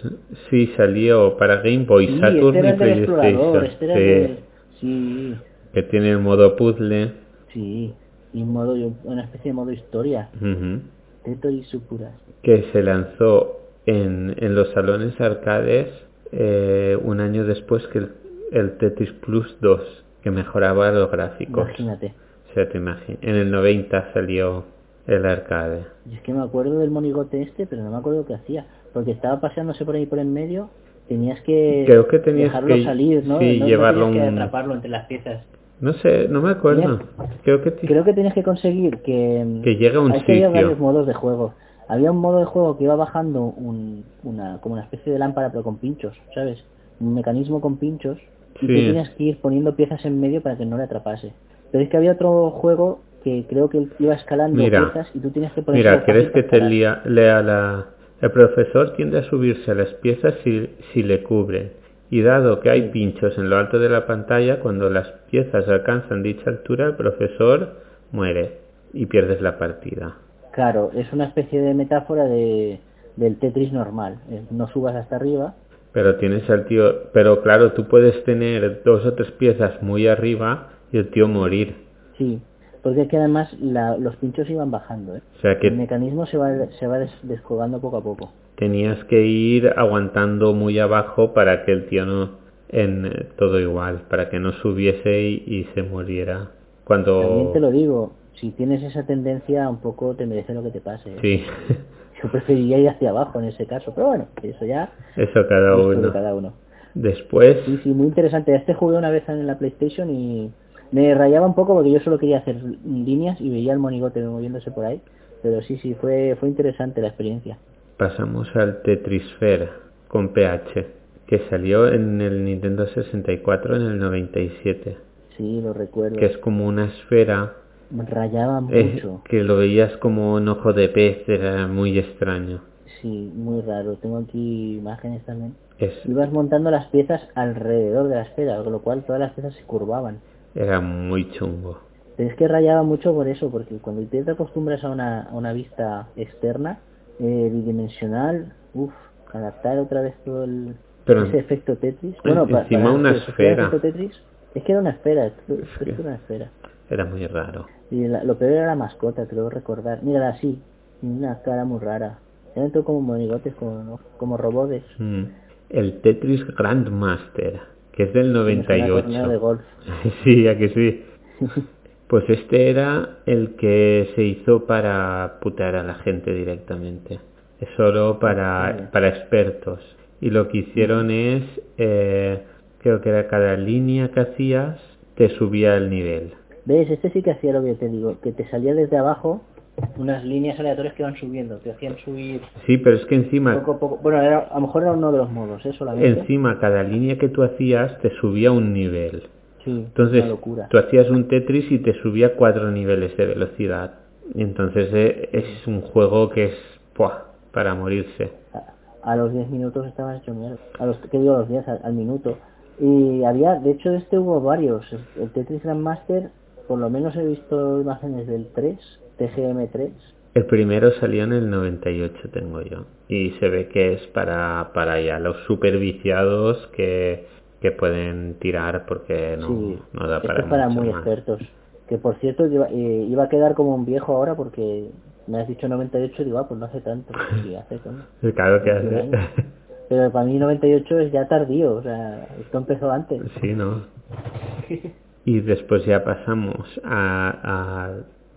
sí, salió para Game Boy, Sí, Saturn este y PlayStation. este sí, que tiene el modo puzzle. sí. Y modo, una especie de modo historia. ujú, Tetris Supuras. que se lanzó en, en los salones arcades eh, un año después que el, el Tetris Plus 2, que mejoraba los gráficos. Imagínate. O sea, te En el 90 salió el arcade. Y es que me acuerdo del monigote este, pero no me acuerdo qué hacía. Porque estaba paseándose por ahí por en medio, tenías que Creo que tenías dejarlo que- salir, ¿no? sí, no, llevarlo tenías que un- atraparlo entre las piezas. No sé, no me acuerdo. Creo que... Creo que tenías que conseguir que... Que llegue a un Ahí que había sitio. varios modos de juego. Había un modo de juego que iba bajando un, una, como una especie de lámpara, pero con pinchos, ¿sabes? Un mecanismo con pinchos. Y tú Sí. tenías que ir poniendo piezas en medio para que no le atrapase. Pero es que había otro juego que creo que iba escalando Mira, piezas y tú tenías que poner... Mira, ¿quieres que te lea, lea la... El profesor tiende a subirse a las piezas si, si le cubren. Y dado que hay pinchos en lo alto de la pantalla, cuando las piezas alcanzan dicha altura, el profesor muere y pierdes la partida. Claro, es una especie de metáfora de, del Tetris normal. No subas hasta arriba. Pero tienes al tío... Pero claro, tú puedes tener dos o tres piezas muy arriba y el tío morir. Sí, porque es que además la- los pinchos iban bajando. ¿eh? O sea El que mecanismo se va, se va des- descolgando poco a poco. tenías que ir aguantando muy abajo para que el tío no... En eh, todo igual, para que no subiese y, y se muriera. Cuando... También te lo digo, si tienes esa tendencia, un poco te merece lo que te pase. ¿eh? Sí, Yo preferiría ir hacia abajo en ese caso, pero bueno, eso ya eso uno. cada uno. Después, Sí, sí, muy interesante. Este jugué una vez en la PlayStation y me rayaba un poco porque yo solo quería hacer líneas y veía el monigote moviéndose por ahí. Pero sí, sí, fue, fue interesante la experiencia. pasamos al Tetrisphere con PH, que salió en el Nintendo 64 en el 97, Sí, lo recuerdo. que es como una esfera rayaba mucho. que lo veías como un ojo de pez, era muy extraño. Sí, muy raro. Tengo aquí imágenes también. Es, Ibas montando las piezas alrededor de la esfera, con lo cual todas las piezas se curvaban. Era muy chungo. Pero es que rayaba mucho por eso, porque cuando te acostumbras a una, a una vista externa, eh, bidimensional, uff, adaptar otra vez todo el, Pero ese efecto Tetris. en- Bueno, encima para una que sufriera esfera. Tetris, es que era una esfera, Es que- era una esfera. Era muy raro. Y la- lo peor era la mascota, creo recordar. Mírala así, una cara muy rara. Eran todo como monigotes, como, como robots. Mm. El Tetris Grandmaster, que es del Como si fuera torneo de 98. golf. (laughs) sí, a que sí. (laughs) Pues este era el que se hizo para putear a la gente directamente. Es solo para, para expertos. Y lo que hicieron es, eh, creo que era cada línea que hacías, te subía el nivel. ¿Ves? Este sí que hacía lo que te digo, que te salía desde abajo unas líneas aleatorias que van subiendo, te hacían subir Sí, pero es que encima, poco a poco. Bueno, era- a lo mejor era uno de los modos, ¿eh? Solamente. encima cada línea que tú hacías te subía un nivel. Sí, Entonces, locura. tú hacías un Tetris y te subía cuatro niveles de velocidad. Y entonces eh, es un juego que es para morirse. A, a los 10 minutos estabas hecho mierda. A los, ¿Qué digo? A los 10, al, al minuto. Y había, de hecho, de este hubo varios. El Tetris Grandmaster, por lo menos he visto imágenes del 3, TGM3. El primero salió en el 98, tengo yo. Y se ve que es para, para ya los super viciados que, que pueden tirar porque no, sí, no da esto para es para mucho muy más. expertos. Que por cierto, iba, eh, iba a quedar como un viejo ahora porque me has dicho 98, digo, ah, pues no hace tanto. (laughs) Sí, hace. Claro que 21 hace. años. Pero para mí 98 es ya tardío, o sea, esto empezó antes. Sí, ¿no? (laughs) Y después ya pasamos a, a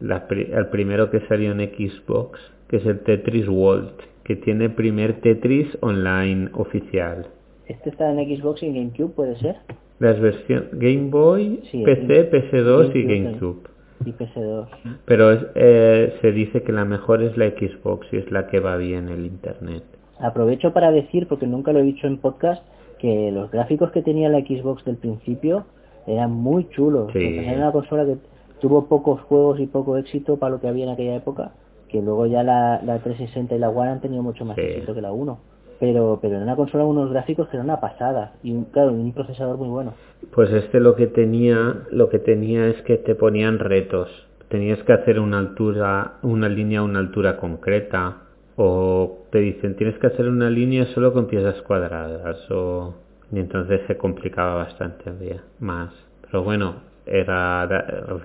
la al primero que salió en Xbox, que es el Tetris World, que tiene primer Tetris online oficial. Este está en Xbox y en GameCube, ¿puede ser? Las versiones Game Boy, Sí, PC, PS2 y GameCube. Y PS2. Pero es- eh, se dice que la mejor es la Xbox y es la que va bien el Internet. Aprovecho para decir, porque nunca lo he dicho en podcast, que los gráficos que tenía la Xbox del principio eran muy chulos. Sí. Era una consola que tuvo pocos juegos y poco éxito para lo que había en aquella época, que luego ya la, la 360 y la One han tenido mucho más Sí. éxito que la 1. Pero, pero en una consola unos gráficos que eran una pasada y un, claro, un procesador muy bueno. Pues este lo que tenía, lo que tenía es que te ponían retos. Tenías que hacer una altura, una línea a una altura concreta. O te dicen, tienes que hacer una línea solo con piezas cuadradas. O... Y entonces se complicaba bastante había más. Pero bueno, era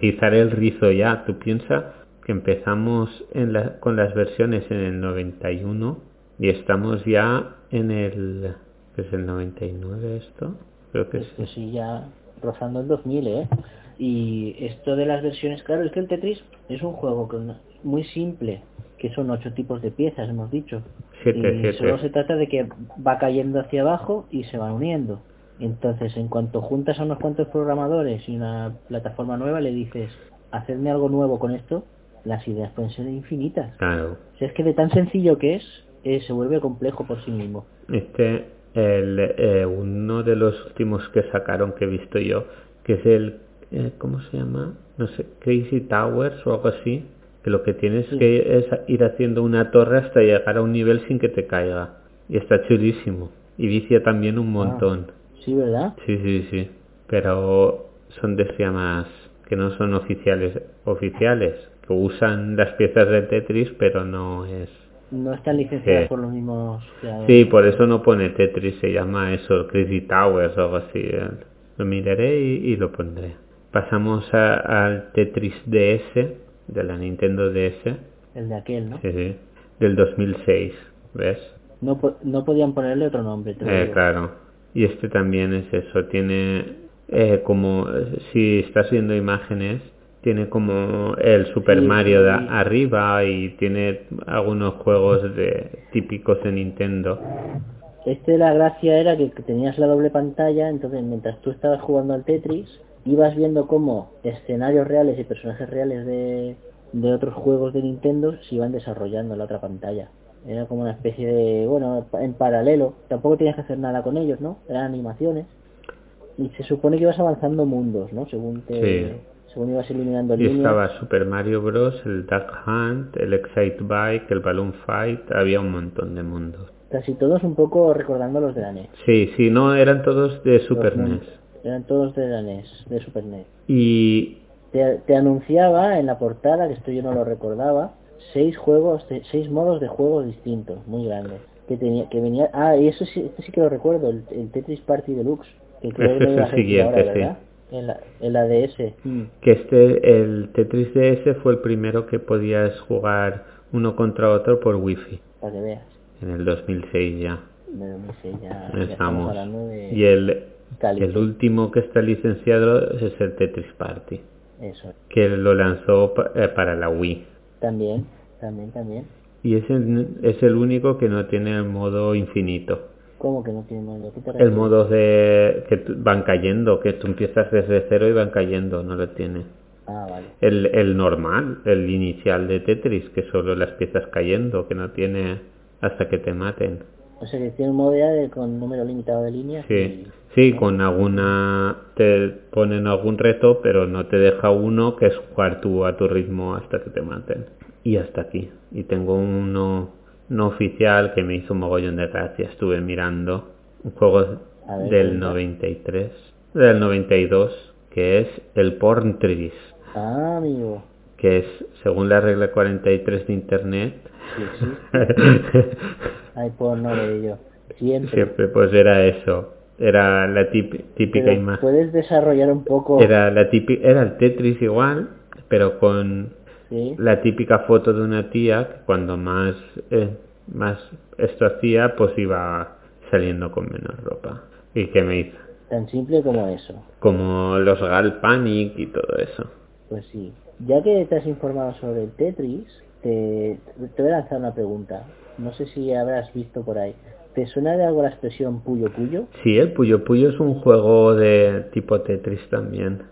rizar el rizo ya. Tú piensas que empezamos en la- con las versiones en el 91 y estamos ya en el... ¿qué es el 99 esto? Creo que sí. Pues sí, ya rozando el 2000, ¿eh? Y esto de las versiones, claro, es que el Tetris es un juego con- muy simple, que son ocho tipos de piezas, hemos dicho. Siete, y siete. solo se trata de que va cayendo hacia abajo y se van uniendo. Entonces, en cuanto juntas a unos cuantos programadores y una plataforma nueva, le dices, hacedme algo nuevo con esto, las ideas pueden ser infinitas. Claro. Sea, es que de tan sencillo que es, eh, se vuelve complejo por sí mismo. Este, el, eh, uno de los últimos que sacaron que he visto yo, que es el, eh, ¿cómo se llama? No sé, Crazy Towers o algo así, que lo que tienes Sí. que es ir haciendo una torre hasta llegar a un nivel sin que te caiga. Y está chulísimo. Y vicia también Ah. un montón. Sí, ¿verdad? Sí, sí, sí. Pero son de más que no son oficiales, oficiales, que usan las piezas de Tetris, pero no es No están licenciadas por los mismos creadores. Sí, por eso no pone Tetris, se llama eso, Crazy Towers o algo así. Lo miraré y, y lo pondré. Pasamos a- al Tetris DS, de la Nintendo DS, El de aquel, ¿no? sí, sí, del 2006, ¿ves? No, no podían ponerle otro nombre. te Eh, claro. Y este también es eso, tiene eh, como, si estás viendo imágenes, tiene como el Super Sí, Mario de sí. arriba y tiene algunos juegos de típicos de Nintendo. Este la gracia era que, que tenías la doble pantalla, entonces mientras tú estabas jugando al Tetris, ibas viendo cómo escenarios reales y personajes reales de, de otros juegos de Nintendo se iban desarrollando en la otra pantalla. Era como una especie de, bueno, en paralelo. Tampoco tenías que hacer nada con ellos, ¿no? Eran animaciones. Y se supone que ibas avanzando mundos, ¿no? Según te, Sí. según ibas eliminando Y líneas. estaba Super Mario Bros, el Duck Hunt, el Excite Bike, el Balloon Fight, había un montón de mundos. Casi todos un poco recordando los de la NES. Sí, sí, no, eran todos de Super Los NES. mundos. Eran todos de la NES, de Super NES. Y Te, te anunciaba en la portada, que esto yo no lo recordaba, seis juegos, de- seis modos de juegos distintos, muy grandes. Que tenía, que venía, ah, y eso sí, este sí que lo recuerdo, el, el Tetris Party Deluxe, que creo que es el ahora. En la, en la DS. Mm. que este, el Tetris DS fue el primero que podías jugar uno contra otro por wifi, para que veas. en el 2006 ya. Estamos Estamos. hablando de Y el, el último que está licenciado es el Tetris Party. Eso. que lo lanzó eh, para la Wii. También, también, también. Y es el, es el único que no tiene el modo infinito. ¿Cómo que no tiene modo? ¿Qué te El modo de que van cayendo, que tú empiezas desde cero y van cayendo, no lo tiene. Ah, vale. El, el normal, el inicial de Tetris, que solo las piezas cayendo, que no tiene hasta que te maten. O sea que tiene un de, con número limitado de líneas. Sí, y- sí, con alguna te ponen algún reto, pero no te deja uno que es jugar tú a tu ritmo hasta que te maten. Y hasta aquí. Y tengo uno no oficial que me hizo un mogollón de gracia. Estuve mirando un juego ver, del cuenta. 93, del 92, que es el Porn Trees, Ah, amigo. que es, según la regla 43 de Internet, Porno de ello. Siempre. siempre pues era eso. Era la típica Pero imagen. puedes desarrollar un poco... Era la típica, era el Tetris igual, pero con Sí. la típica foto de una tía que cuando más eh, más esto hacía, pues iba saliendo con menos ropa. ¿Y que me hizo? Tan simple como eso. Como los Gal Panic y todo eso. Pues sí. Ya que has informado sobre el Tetris, te, te voy a lanzar una pregunta. No sé si habrás visto por ahí. ¿Te suena de algo la expresión puyo puyo? Sí, el Puyo Puyo es un juego de tipo Tetris también.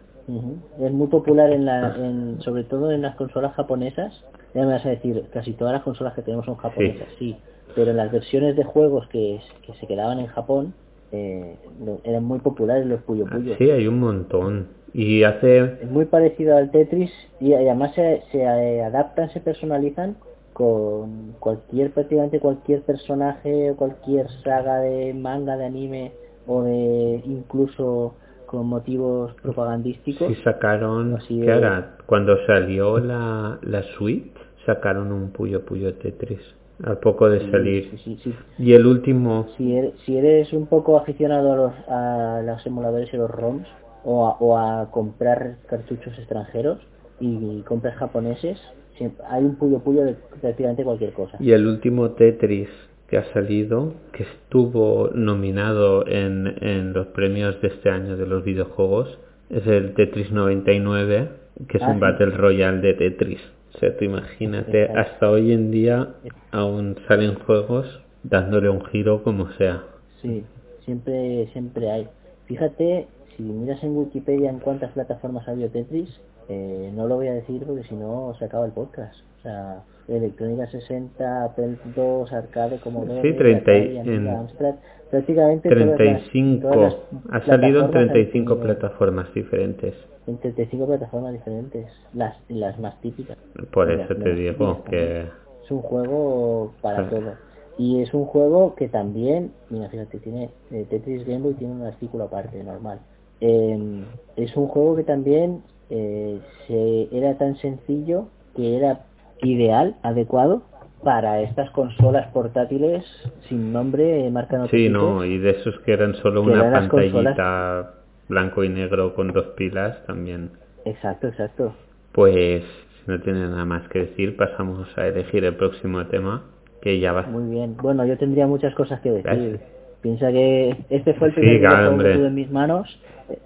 Es muy popular en la, en, sobre todo en las consolas japonesas. Ya me vas a decir, casi todas las consolas que tenemos son japonesas, sí. Pero en las versiones de juegos que, que se quedaban en Japón, eh, eran muy populares los Puyo Puyo. Sí, hay un montón. Y hace Es muy parecido al Tetris y además se, se eh, adaptan, se personalizan con cualquier, prácticamente cualquier personaje o cualquier saga de manga, de anime o de incluso con motivos propagandísticos. Sí sacaron, Así ¿qué? Cuando salió la, la suite, sacaron un Puyo Puyo Tetris. Al poco de salir. Sí, sí, sí. Y el último, Si eres, si eres un poco aficionado a los, a los emuladores y los ROMs o a, o a comprar cartuchos extranjeros y, compras japoneses, siempre- hay un puyo puyo de prácticamente cualquier cosa. y el último Tetris que ha salido, que estuvo nominado en, en los premios de este año de los videojuegos, es el Tetris 99, que es Ah, un sí. Battle Royale de Tetris. O sea, tú imagínate, Exacto. hasta hoy en día aún salen juegos dándole un giro como sea. Sí, siempre, siempre hay. Fíjate, si miras en Wikipedia en cuántas plataformas ha habido Tetris, eh, no lo voy a decir porque si no se acaba el podcast. O sea, Electrónica 60, Apple 2, Arcade, Commodore, Sí, 30 y- Atari, Amiga, en Amstrad, prácticamente todas las- 35, todas las ha salido en plataformas han 35 tenido- plataformas diferentes. En 35 plataformas diferentes, las, las más típicas. Por Las eso te digo que. Es un juego para todo. Y es un juego que también, mira, fíjate, tiene eh, Tetris Game Boy tiene un artículo aparte, normal. Eh, es un juego que también eh, se, era tan sencillo que era ideal, adecuado para estas consolas portátiles sin nombre, marca no Sí, no, y de esos que eran solo Que una eran pantallita blanco y negro con dos pilas también. Exacto, exacto. Pues si no tiene nada más que decir, pasamos a elegir el próximo tema, que ya va. Muy bien. Bueno, yo tendría muchas cosas que decir. Gracias. Piensa que este fue el Sí, primer claro, hombre. que tuve en mis manos. eh,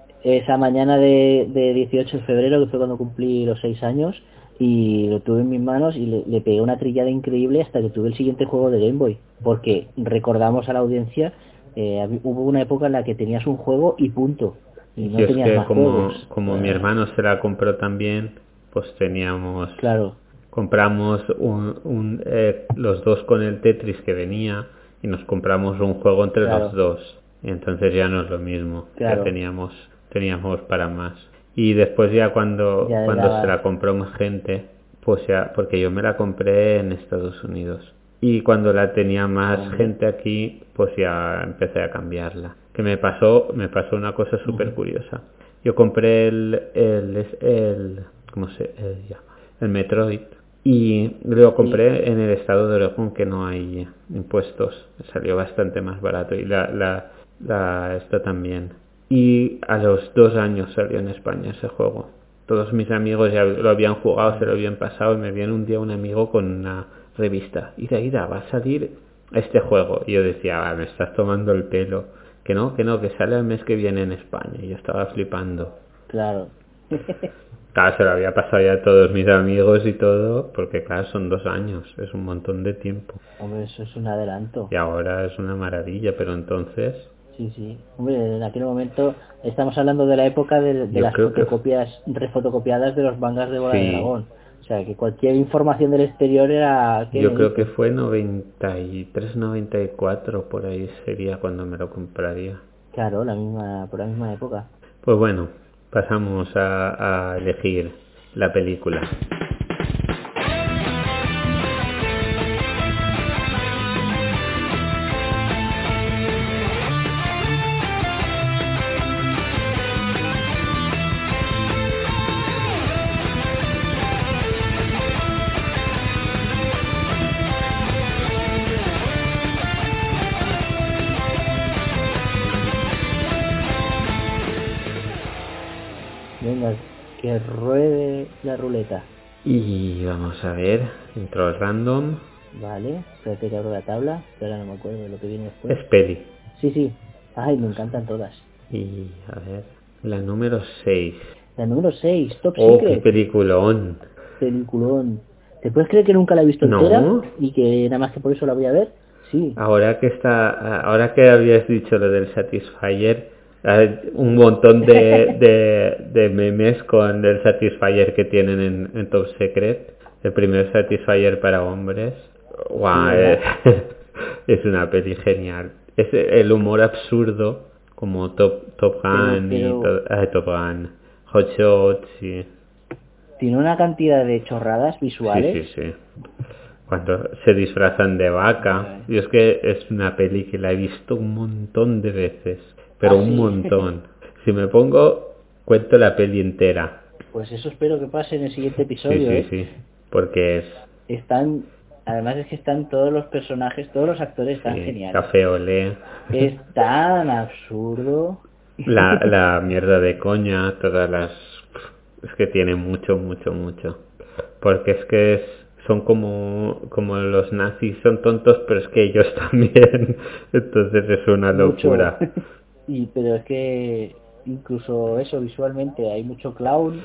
Esa mañana de, de 18 de febrero, que fue cuando cumplí los 6 años, y lo tuve en mis manos y le, le pegué una trillada increíble hasta que tuve el siguiente juego de Game Boy. Porque recordamos a la audiencia, eh, hubo una época en la que tenías un juego y punto. Y no es tenías que más como, juegos. como mi hermano se la compró también, pues teníamos, Claro, compramos un, un, eh, los dos con el Tetris que venía y nos compramos un juego entre Claro. los dos. Y entonces ya no es lo mismo, Claro. ya teníamos, teníamos para más. Y después ya cuando, Ya cuando se la compró más gente, pues ya, porque yo me la compré en Estados Unidos. Y cuando la tenía más gente aquí, pues ya empecé a cambiarla. Que me pasó, me pasó una cosa súper curiosa. Yo compré el, el, el, ¿cómo se llama? El Metroid. Y lo compré en el estado de Oregon que no hay impuestos. Salió bastante más barato. Y la, la, la, esta también. Y a los dos años salió en España ese juego. Todos mis amigos ya lo habían jugado, se lo habían pasado y me viene un día un amigo con una revista. Ida, ida, va a salir este juego. Y yo decía, "Ah, me estás tomando el pelo. Que no, que no, que sale el mes que viene en España. Y yo estaba flipando. claro. (laughs) Claro, se lo había pasado ya a todos mis amigos y todo, porque claro, son dos años, es un montón de tiempo. Hombre, eso es un adelanto. Y ahora es una maravilla, pero entonces... Sí, sí. Hombre, en aquel momento estamos hablando de la época de, de las que- fotocopias, refotocopiadas de los mangas de Bola de Sí. Dragón. O sea, que cualquier información del exterior era... ¿qué Yo creo que fue 93, 94, por ahí sería cuando me lo compraría. Claro, la misma, por la misma época. Pues bueno, pasamos a, elegir la película. Vamos a ver, intro random, Vale, espérate que abro la tabla, que ahora no me acuerdo de lo que viene después. es peli. Sí, sí. Ay, me encantan todas. Y a ver, la número 6. La número 6, Top Oh, qué Secret, peliculón. peliculón. ¿Te puedes creer que nunca la he visto No. entera? Y que nada más que por eso la voy a ver. Sí. Ahora que está, ahora que habías dicho lo del Satisfyer, hay un montón de, (laughs) de, de memes con el Satisfyer que tienen en, en Top Secret, el primer Satisfyer para hombres. Guau, Sí, es, (laughs) es una peli genial. Es el humor absurdo como Top, Top Gun Pero- y to- Top Gun, Hot Shots y Tiene una cantidad de chorradas visuales. Sí, sí, sí. Cuando se disfrazan de vaca. Y es que es una peli que la he visto un montón de veces. Pero ¿Ah, un sí? montón. Si me pongo, cuento la peli entera. Pues eso espero que pase en el siguiente Sí, episodio. sí, ¿eh? sí. Porque es Están, además es que están todos los personajes, todos los actores están sí, geniales. café olé. Es tan absurdo. La, (laughs) la mierda de coña, todas las... Es que tiene mucho, mucho, mucho. Porque es que es, son como, como los nazis, son tontos, pero es que ellos (laughs) también. Entonces es una Mucho. locura. (laughs) y pero es que incluso eso visualmente hay mucho clown,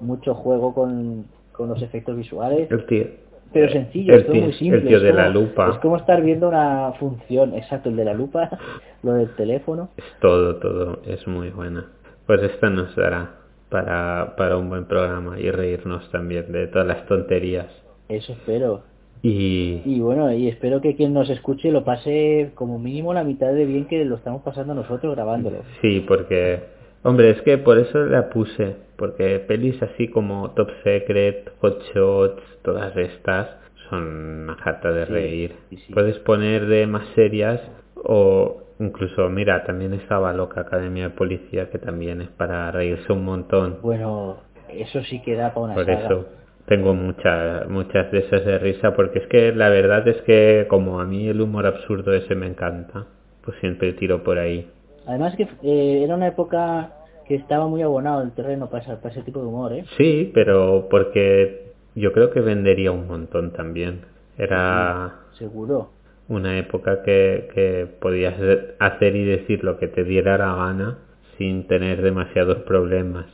mucho juego con, con los efectos visuales, El tío, pero sencillo, el es todo tío- muy simple. el tío es de como- la lupa. Es como estar viendo una función, exacto, el de la lupa, (laughs) lo del teléfono. es todo, todo, es muy buena. Pues esta nos dará para, para un buen programa y reírnos también de todas las tonterías. Eso espero. Y, Y bueno, y espero que quien nos escuche lo pase como mínimo la mitad de bien que lo estamos pasando nosotros grabándolo. sí, porque, hombre, es que por eso la puse, porque pelis así como Top Secret, Hot Shots, todas estas son una jata de Sí, reír. sí. Puedes poner de más serias o incluso, mira, también estaba Loca Academia de Policía, que también es para reírse un montón. Bueno, eso sí que da para una Por saga. eso tengo muchas muchas de esas de risa, porque es que la verdad es que como a mí el humor absurdo ese me encanta, pues siempre tiro por ahí. Además que eh, era una época que estaba muy abonado el terreno para, esa- para ese tipo de humor, ¿eh? Sí, pero porque yo creo que vendería un montón también. Era Seguro. una época que, que podías hacer y decir lo que te diera la gana sin tener demasiados problemas.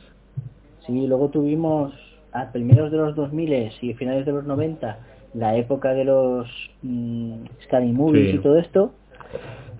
Sí, luego tuvimos a primeros de los 2000 y finales de los 90 la época de los mm, Scary Movies Sí. y todo esto,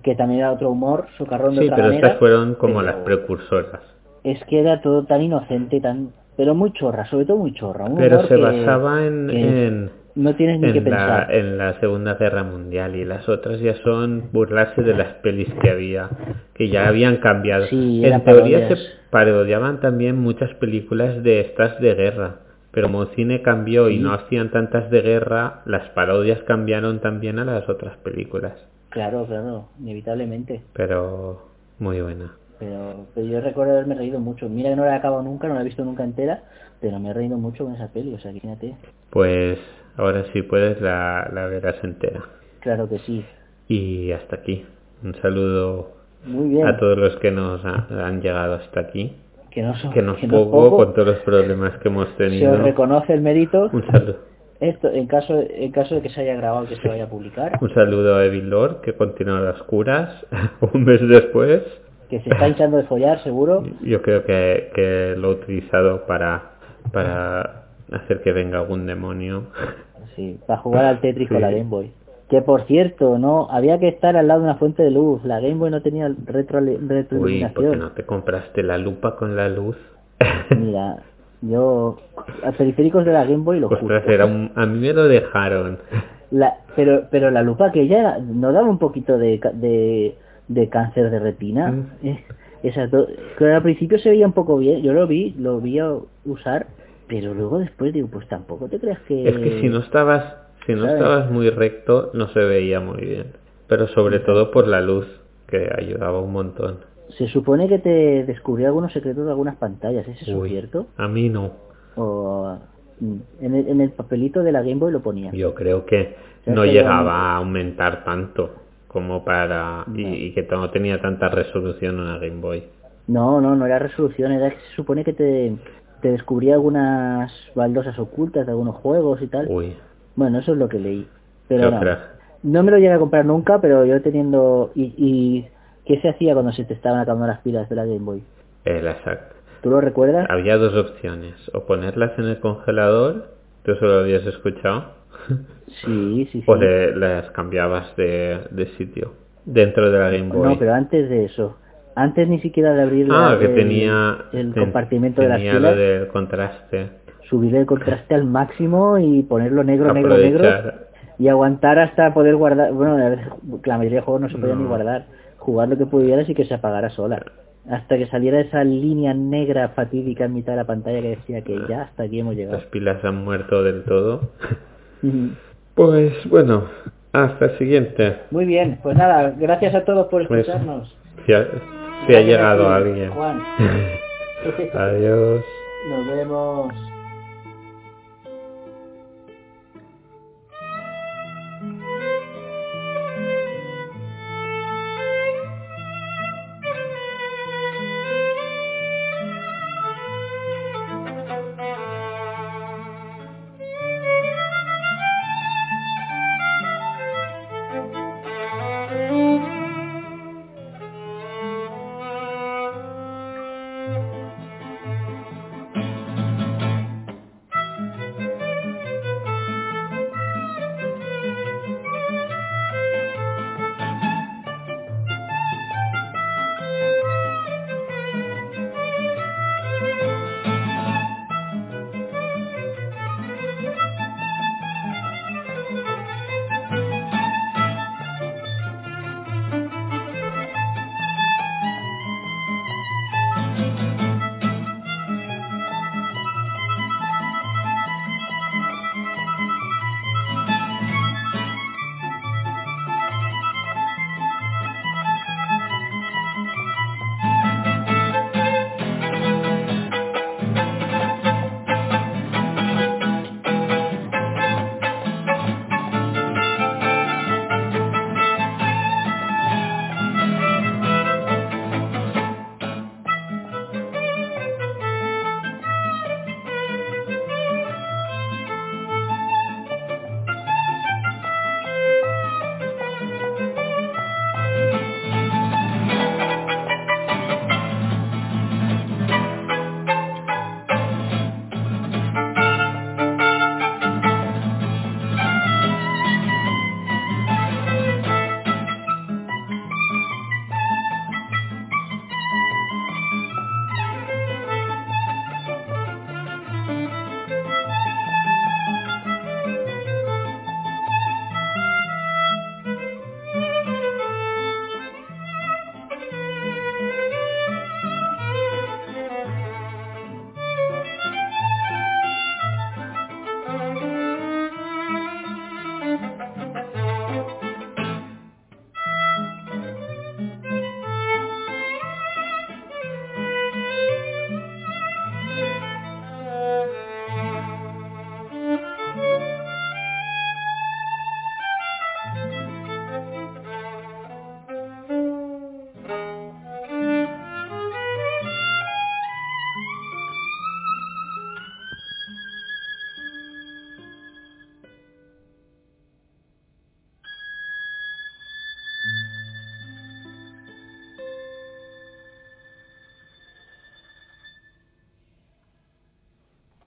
que también era otro humor, socarrón de Sí, otra pero manera. estas fueron como las precursoras. Es que era todo tan inocente, tan pero muy chorra, sobre todo muy chorra. un Pero humor se que- basaba en, en, no tienes ni que la, pensar. en la Segunda Guerra Mundial y las otras ya son burlarse de las pelis que había, que ya habían cambiado. Sí, en teoría parodias. se parodiaban también muchas películas de estas de guerra, pero como el cine cambió y no hacían tantas de guerra, las parodias cambiaron también a las otras películas. Claro, claro, inevitablemente. Pero muy buena. Pero, pero yo recuerdo haberme reído mucho. Mira que no la he acabado nunca, no la he visto nunca entera, pero me he reído mucho con esa peli, o sea, fíjate. Pues ahora sí puedes la, la verás entera. Claro que sí. Y hasta aquí. Un saludo Muy bien. a todos los que nos ha- han llegado hasta aquí. Que no, son, Que nos que no es poco con todos los problemas que hemos Se tenido. os reconoce el mérito. Un saludo. Esto, en caso, en caso de que se haya grabado que se vaya a publicar. Un saludo a Evil Lord, que continúa a las curas (laughs) un mes después. que se está hinchando de follar, seguro. Yo creo que, que lo he utilizado para, para hacer que venga algún demonio. Sí, para jugar al Tetris con la Game Boy. Que por cierto, no, había que estar al lado de una fuente de luz. La Game Boy no tenía retro, Uy, ¿por qué retroiluminación. no te compraste la lupa con la luz? Mira, (laughs) yo a periféricos de la Game Boy lo justo. era un- a mí me lo dejaron. La, pero, pero la lupa que ya no daba un poquito de, de, de cáncer de retina. Mm. Eh, esas dos, al principio se veía un poco bien, yo lo vi, lo vi a usar, pero luego después digo, pues tampoco te creas que... Es que si no estabas, si no ¿sabes? estabas muy recto, no se veía muy bien. Pero sobre todo por la luz, que ayudaba un montón. Se supone que te descubrió algunos secretos de algunas pantallas, ¿es eso Uy, cierto? a mí no. O mm, en el, en el papelito de la Game Boy lo ponía. Yo creo que no que llegaba a aumentar tanto como para... Y, No. y que no tenía tanta resolución una Game Boy. No, no, no era resolución, era que se supone que te, te descubría algunas baldosas ocultas de algunos juegos y tal. Uy, Bueno, eso es lo que leí. Pero no, no me lo llegué a comprar nunca, pero yo teniendo... ¿Y, y qué se hacía cuando se te estaban acabando las pilas de la Game Boy? El exacto. ¿Tú lo recuerdas? Había dos opciones. O ponerlas en el congelador, tú eso lo habías escuchado, Sí, (laughs) sí, sí. o le- las cambiabas de, de sitio dentro de la Game Boy. No, pero antes de eso. Antes ni siquiera de abrir Ah, que el, tenía, el ten- compartimento de las tenía pilas, lo del contraste. subir el contraste al máximo y ponerlo negro, negro, negro y aguantar hasta poder guardar. Bueno, la mayoría de juegos no se podían No. ni guardar. Jugar lo que pudieras y que se apagara sola. Hasta que saliera esa línea negra fatídica en mitad de la pantalla que decía que ya hasta aquí hemos llegado. Las pilas han muerto del todo. Pues bueno, hasta el siguiente. Muy bien, pues nada, gracias a todos por Pues, escucharnos. Si ha, si ha llegado alguien. Juan. (laughs) Adiós. Nos vemos.